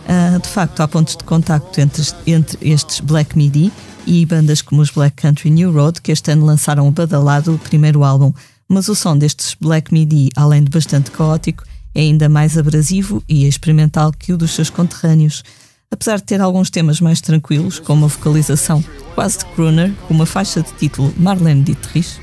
Uh, de facto, há pontos de contacto entre, entre estes Black Midi e bandas como os Black Country New Road, que este ano lançaram o badalado primeiro álbum mas o som destes Black Midi, além de bastante caótico, é ainda mais abrasivo e experimental que o dos seus conterrâneos. Apesar de ter alguns temas mais tranquilos, com uma vocalização quase de crooner, com uma faixa de título Marlene Dietrich,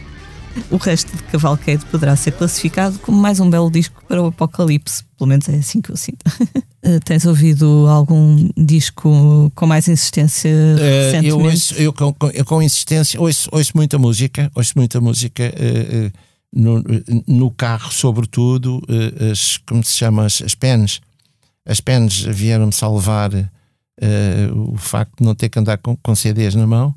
o resto de Cavalcade poderá ser classificado como mais um belo disco para o apocalipse, pelo menos é assim que eu sinto. [LAUGHS] Eh, tens ouvido algum disco com mais insistência uh? Eu, ouço, eu, com, eu com insistência ouço, ouço muita música, ouço muita música. Uh, uh, no, no carro, sobretudo, eh, as, como se chama, as, as pens. As pens vieram-me salvar uh, o facto de não ter que andar com, com CDs na mão.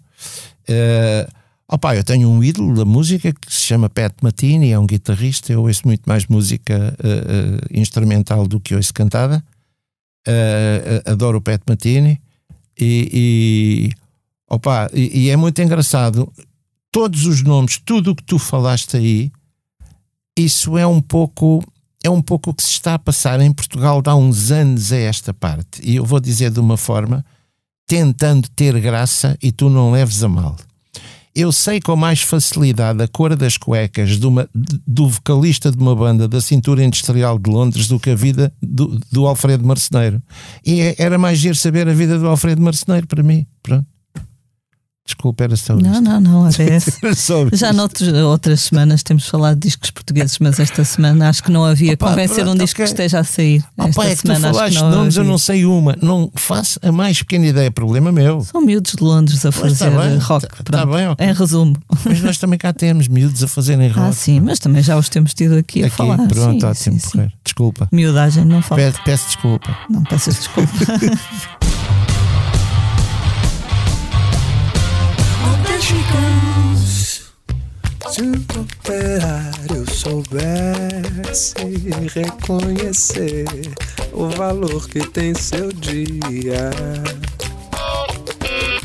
Uh, opa, eu tenho um ídolo da música que se chama Pat Matini, é um guitarrista. Eu ouço muito mais música uh, uh, instrumental do que ouço cantada. adoro o Pat Matini. E, e, opa, e, e é muito engraçado. Todos os nomes, tudo o que tu falaste aí, isso é um pouco é um pouco o que se está a passar em Portugal há uns anos a esta parte. E eu vou dizer de uma forma, tentando ter graça e tu não leves a mal. Eu sei com mais facilidade a cor das cuecas uma, do vocalista de uma banda da cintura industrial de Londres do que a vida do, do Alfredo Marceneiro. E é, era mais giro saber a vida do Alfredo Marceneiro para mim. Pronto. Desculpa, era só Não, não, não, [LAUGHS] era Já noutras outras semanas temos falado de discos portugueses, mas esta semana acho que não havia. Opa, Convém ser um disco okay. que esteja a sair. Opa, esta é que semana, tu falaste não nomes, havia. eu não sei uma. Não faço a mais pequena ideia, problema meu. São miúdos de Londres a tá fazer tá bem, rock. Tá, bem, okay. Em resumo. Mas nós também cá temos miúdos a fazerem rock. Ah, sim, mas também já os temos tido aqui, aqui a falar. Pronto, sim, ótimo, sim, sim. Desculpa. Miudagem, não falta. Peço, peço desculpa. Não peças desculpa. [LAUGHS] Se o operário soubesse reconhecer o valor que tem seu dia,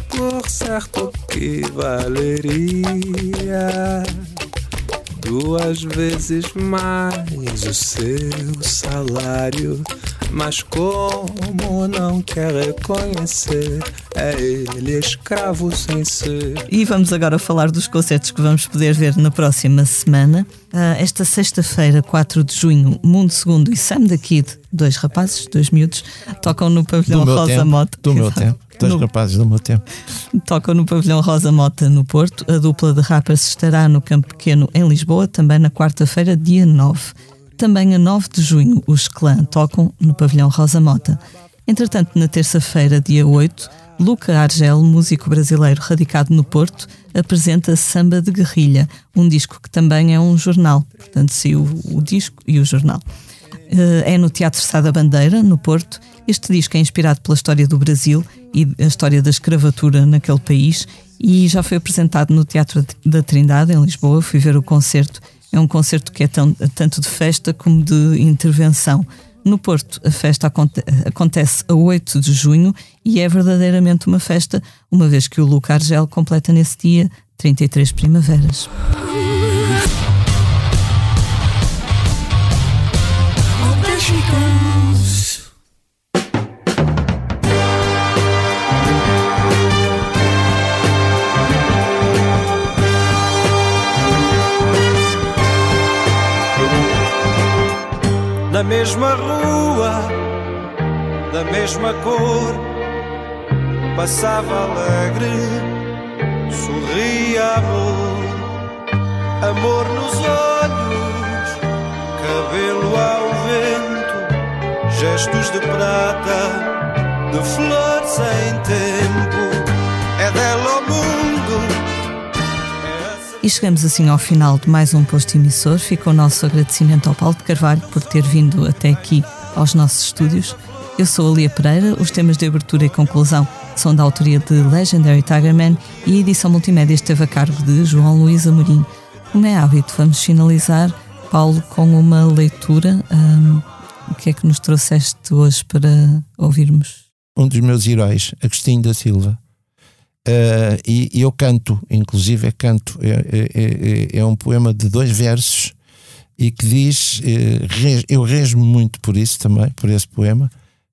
por certo que valeria duas vezes mais o seu salário. Mas como não quer reconhecer. É ele escravo sem ser. E vamos agora falar dos concertos que vamos poder ver na próxima semana. Ah, esta sexta-feira, 4 de junho, Mundo Segundo e Sam the Kid, dois rapazes, dois miúdos, tocam no pavilhão Rosa tempo, Mota. Do meu tempo. Dois No- rapazes do meu tempo. Tocam no pavilhão Rosa Mota, no Porto. A dupla de rappers estará no Campo Pequeno, em Lisboa, também na quarta-feira, dia 9. Também a 9 de junho, os Clã tocam no pavilhão Rosa Mota. Entretanto, na terça-feira, dia 8, Luca Argel, músico brasileiro radicado no Porto, apresenta Samba de Guerrilha, um disco que também é um jornal. Portanto, saiu o disco e o jornal. Eh, É no Teatro Sá da Bandeira, no Porto. Este disco é inspirado pela história do Brasil e a história da escravatura naquele país e já foi apresentado no Teatro da Trindade, em Lisboa. Fui ver o concerto. É um concerto que é tão- tanto de festa como de intervenção. No Porto, a festa aconte- acontece a 8 de junho e é verdadeiramente uma festa, uma vez que o Luca Argel completa nesse dia 33 primaveras. Na mesma rua, da mesma cor, passava alegre, sorria amor, amor nos olhos, cabelo ao gestos de prata, de flor sem tempo. É dela o mundo. E chegamos assim ao final de mais um posto emissor. Fica o nosso agradecimento ao Paulo de Carvalho por ter vindo até aqui aos nossos estúdios. Eu sou a Lia Pereira, os temas de abertura e conclusão são da autoria de Legendary Tigerman e a edição multimédia esteve a cargo de João Luís Amorim. Como é hábito, vamos finalizar, Paulo, com uma leitura. Hum, o que é que nos trouxeste hoje para ouvirmos? um dos meus heróis, Agostinho da Silva. Eh, e, e eu canto, inclusive é canto, é, é- é- é um poema de dois versos e que diz: eh, res- eu resmo muito por isso também, por esse poema.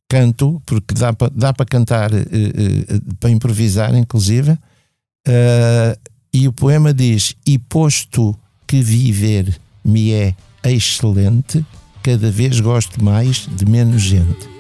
Canto, porque dá para dá para cantar, eh, para improvisar, inclusive. Eh, e o poema diz: E posto que viver me é excelente, cada vez gosto mais de menos gente.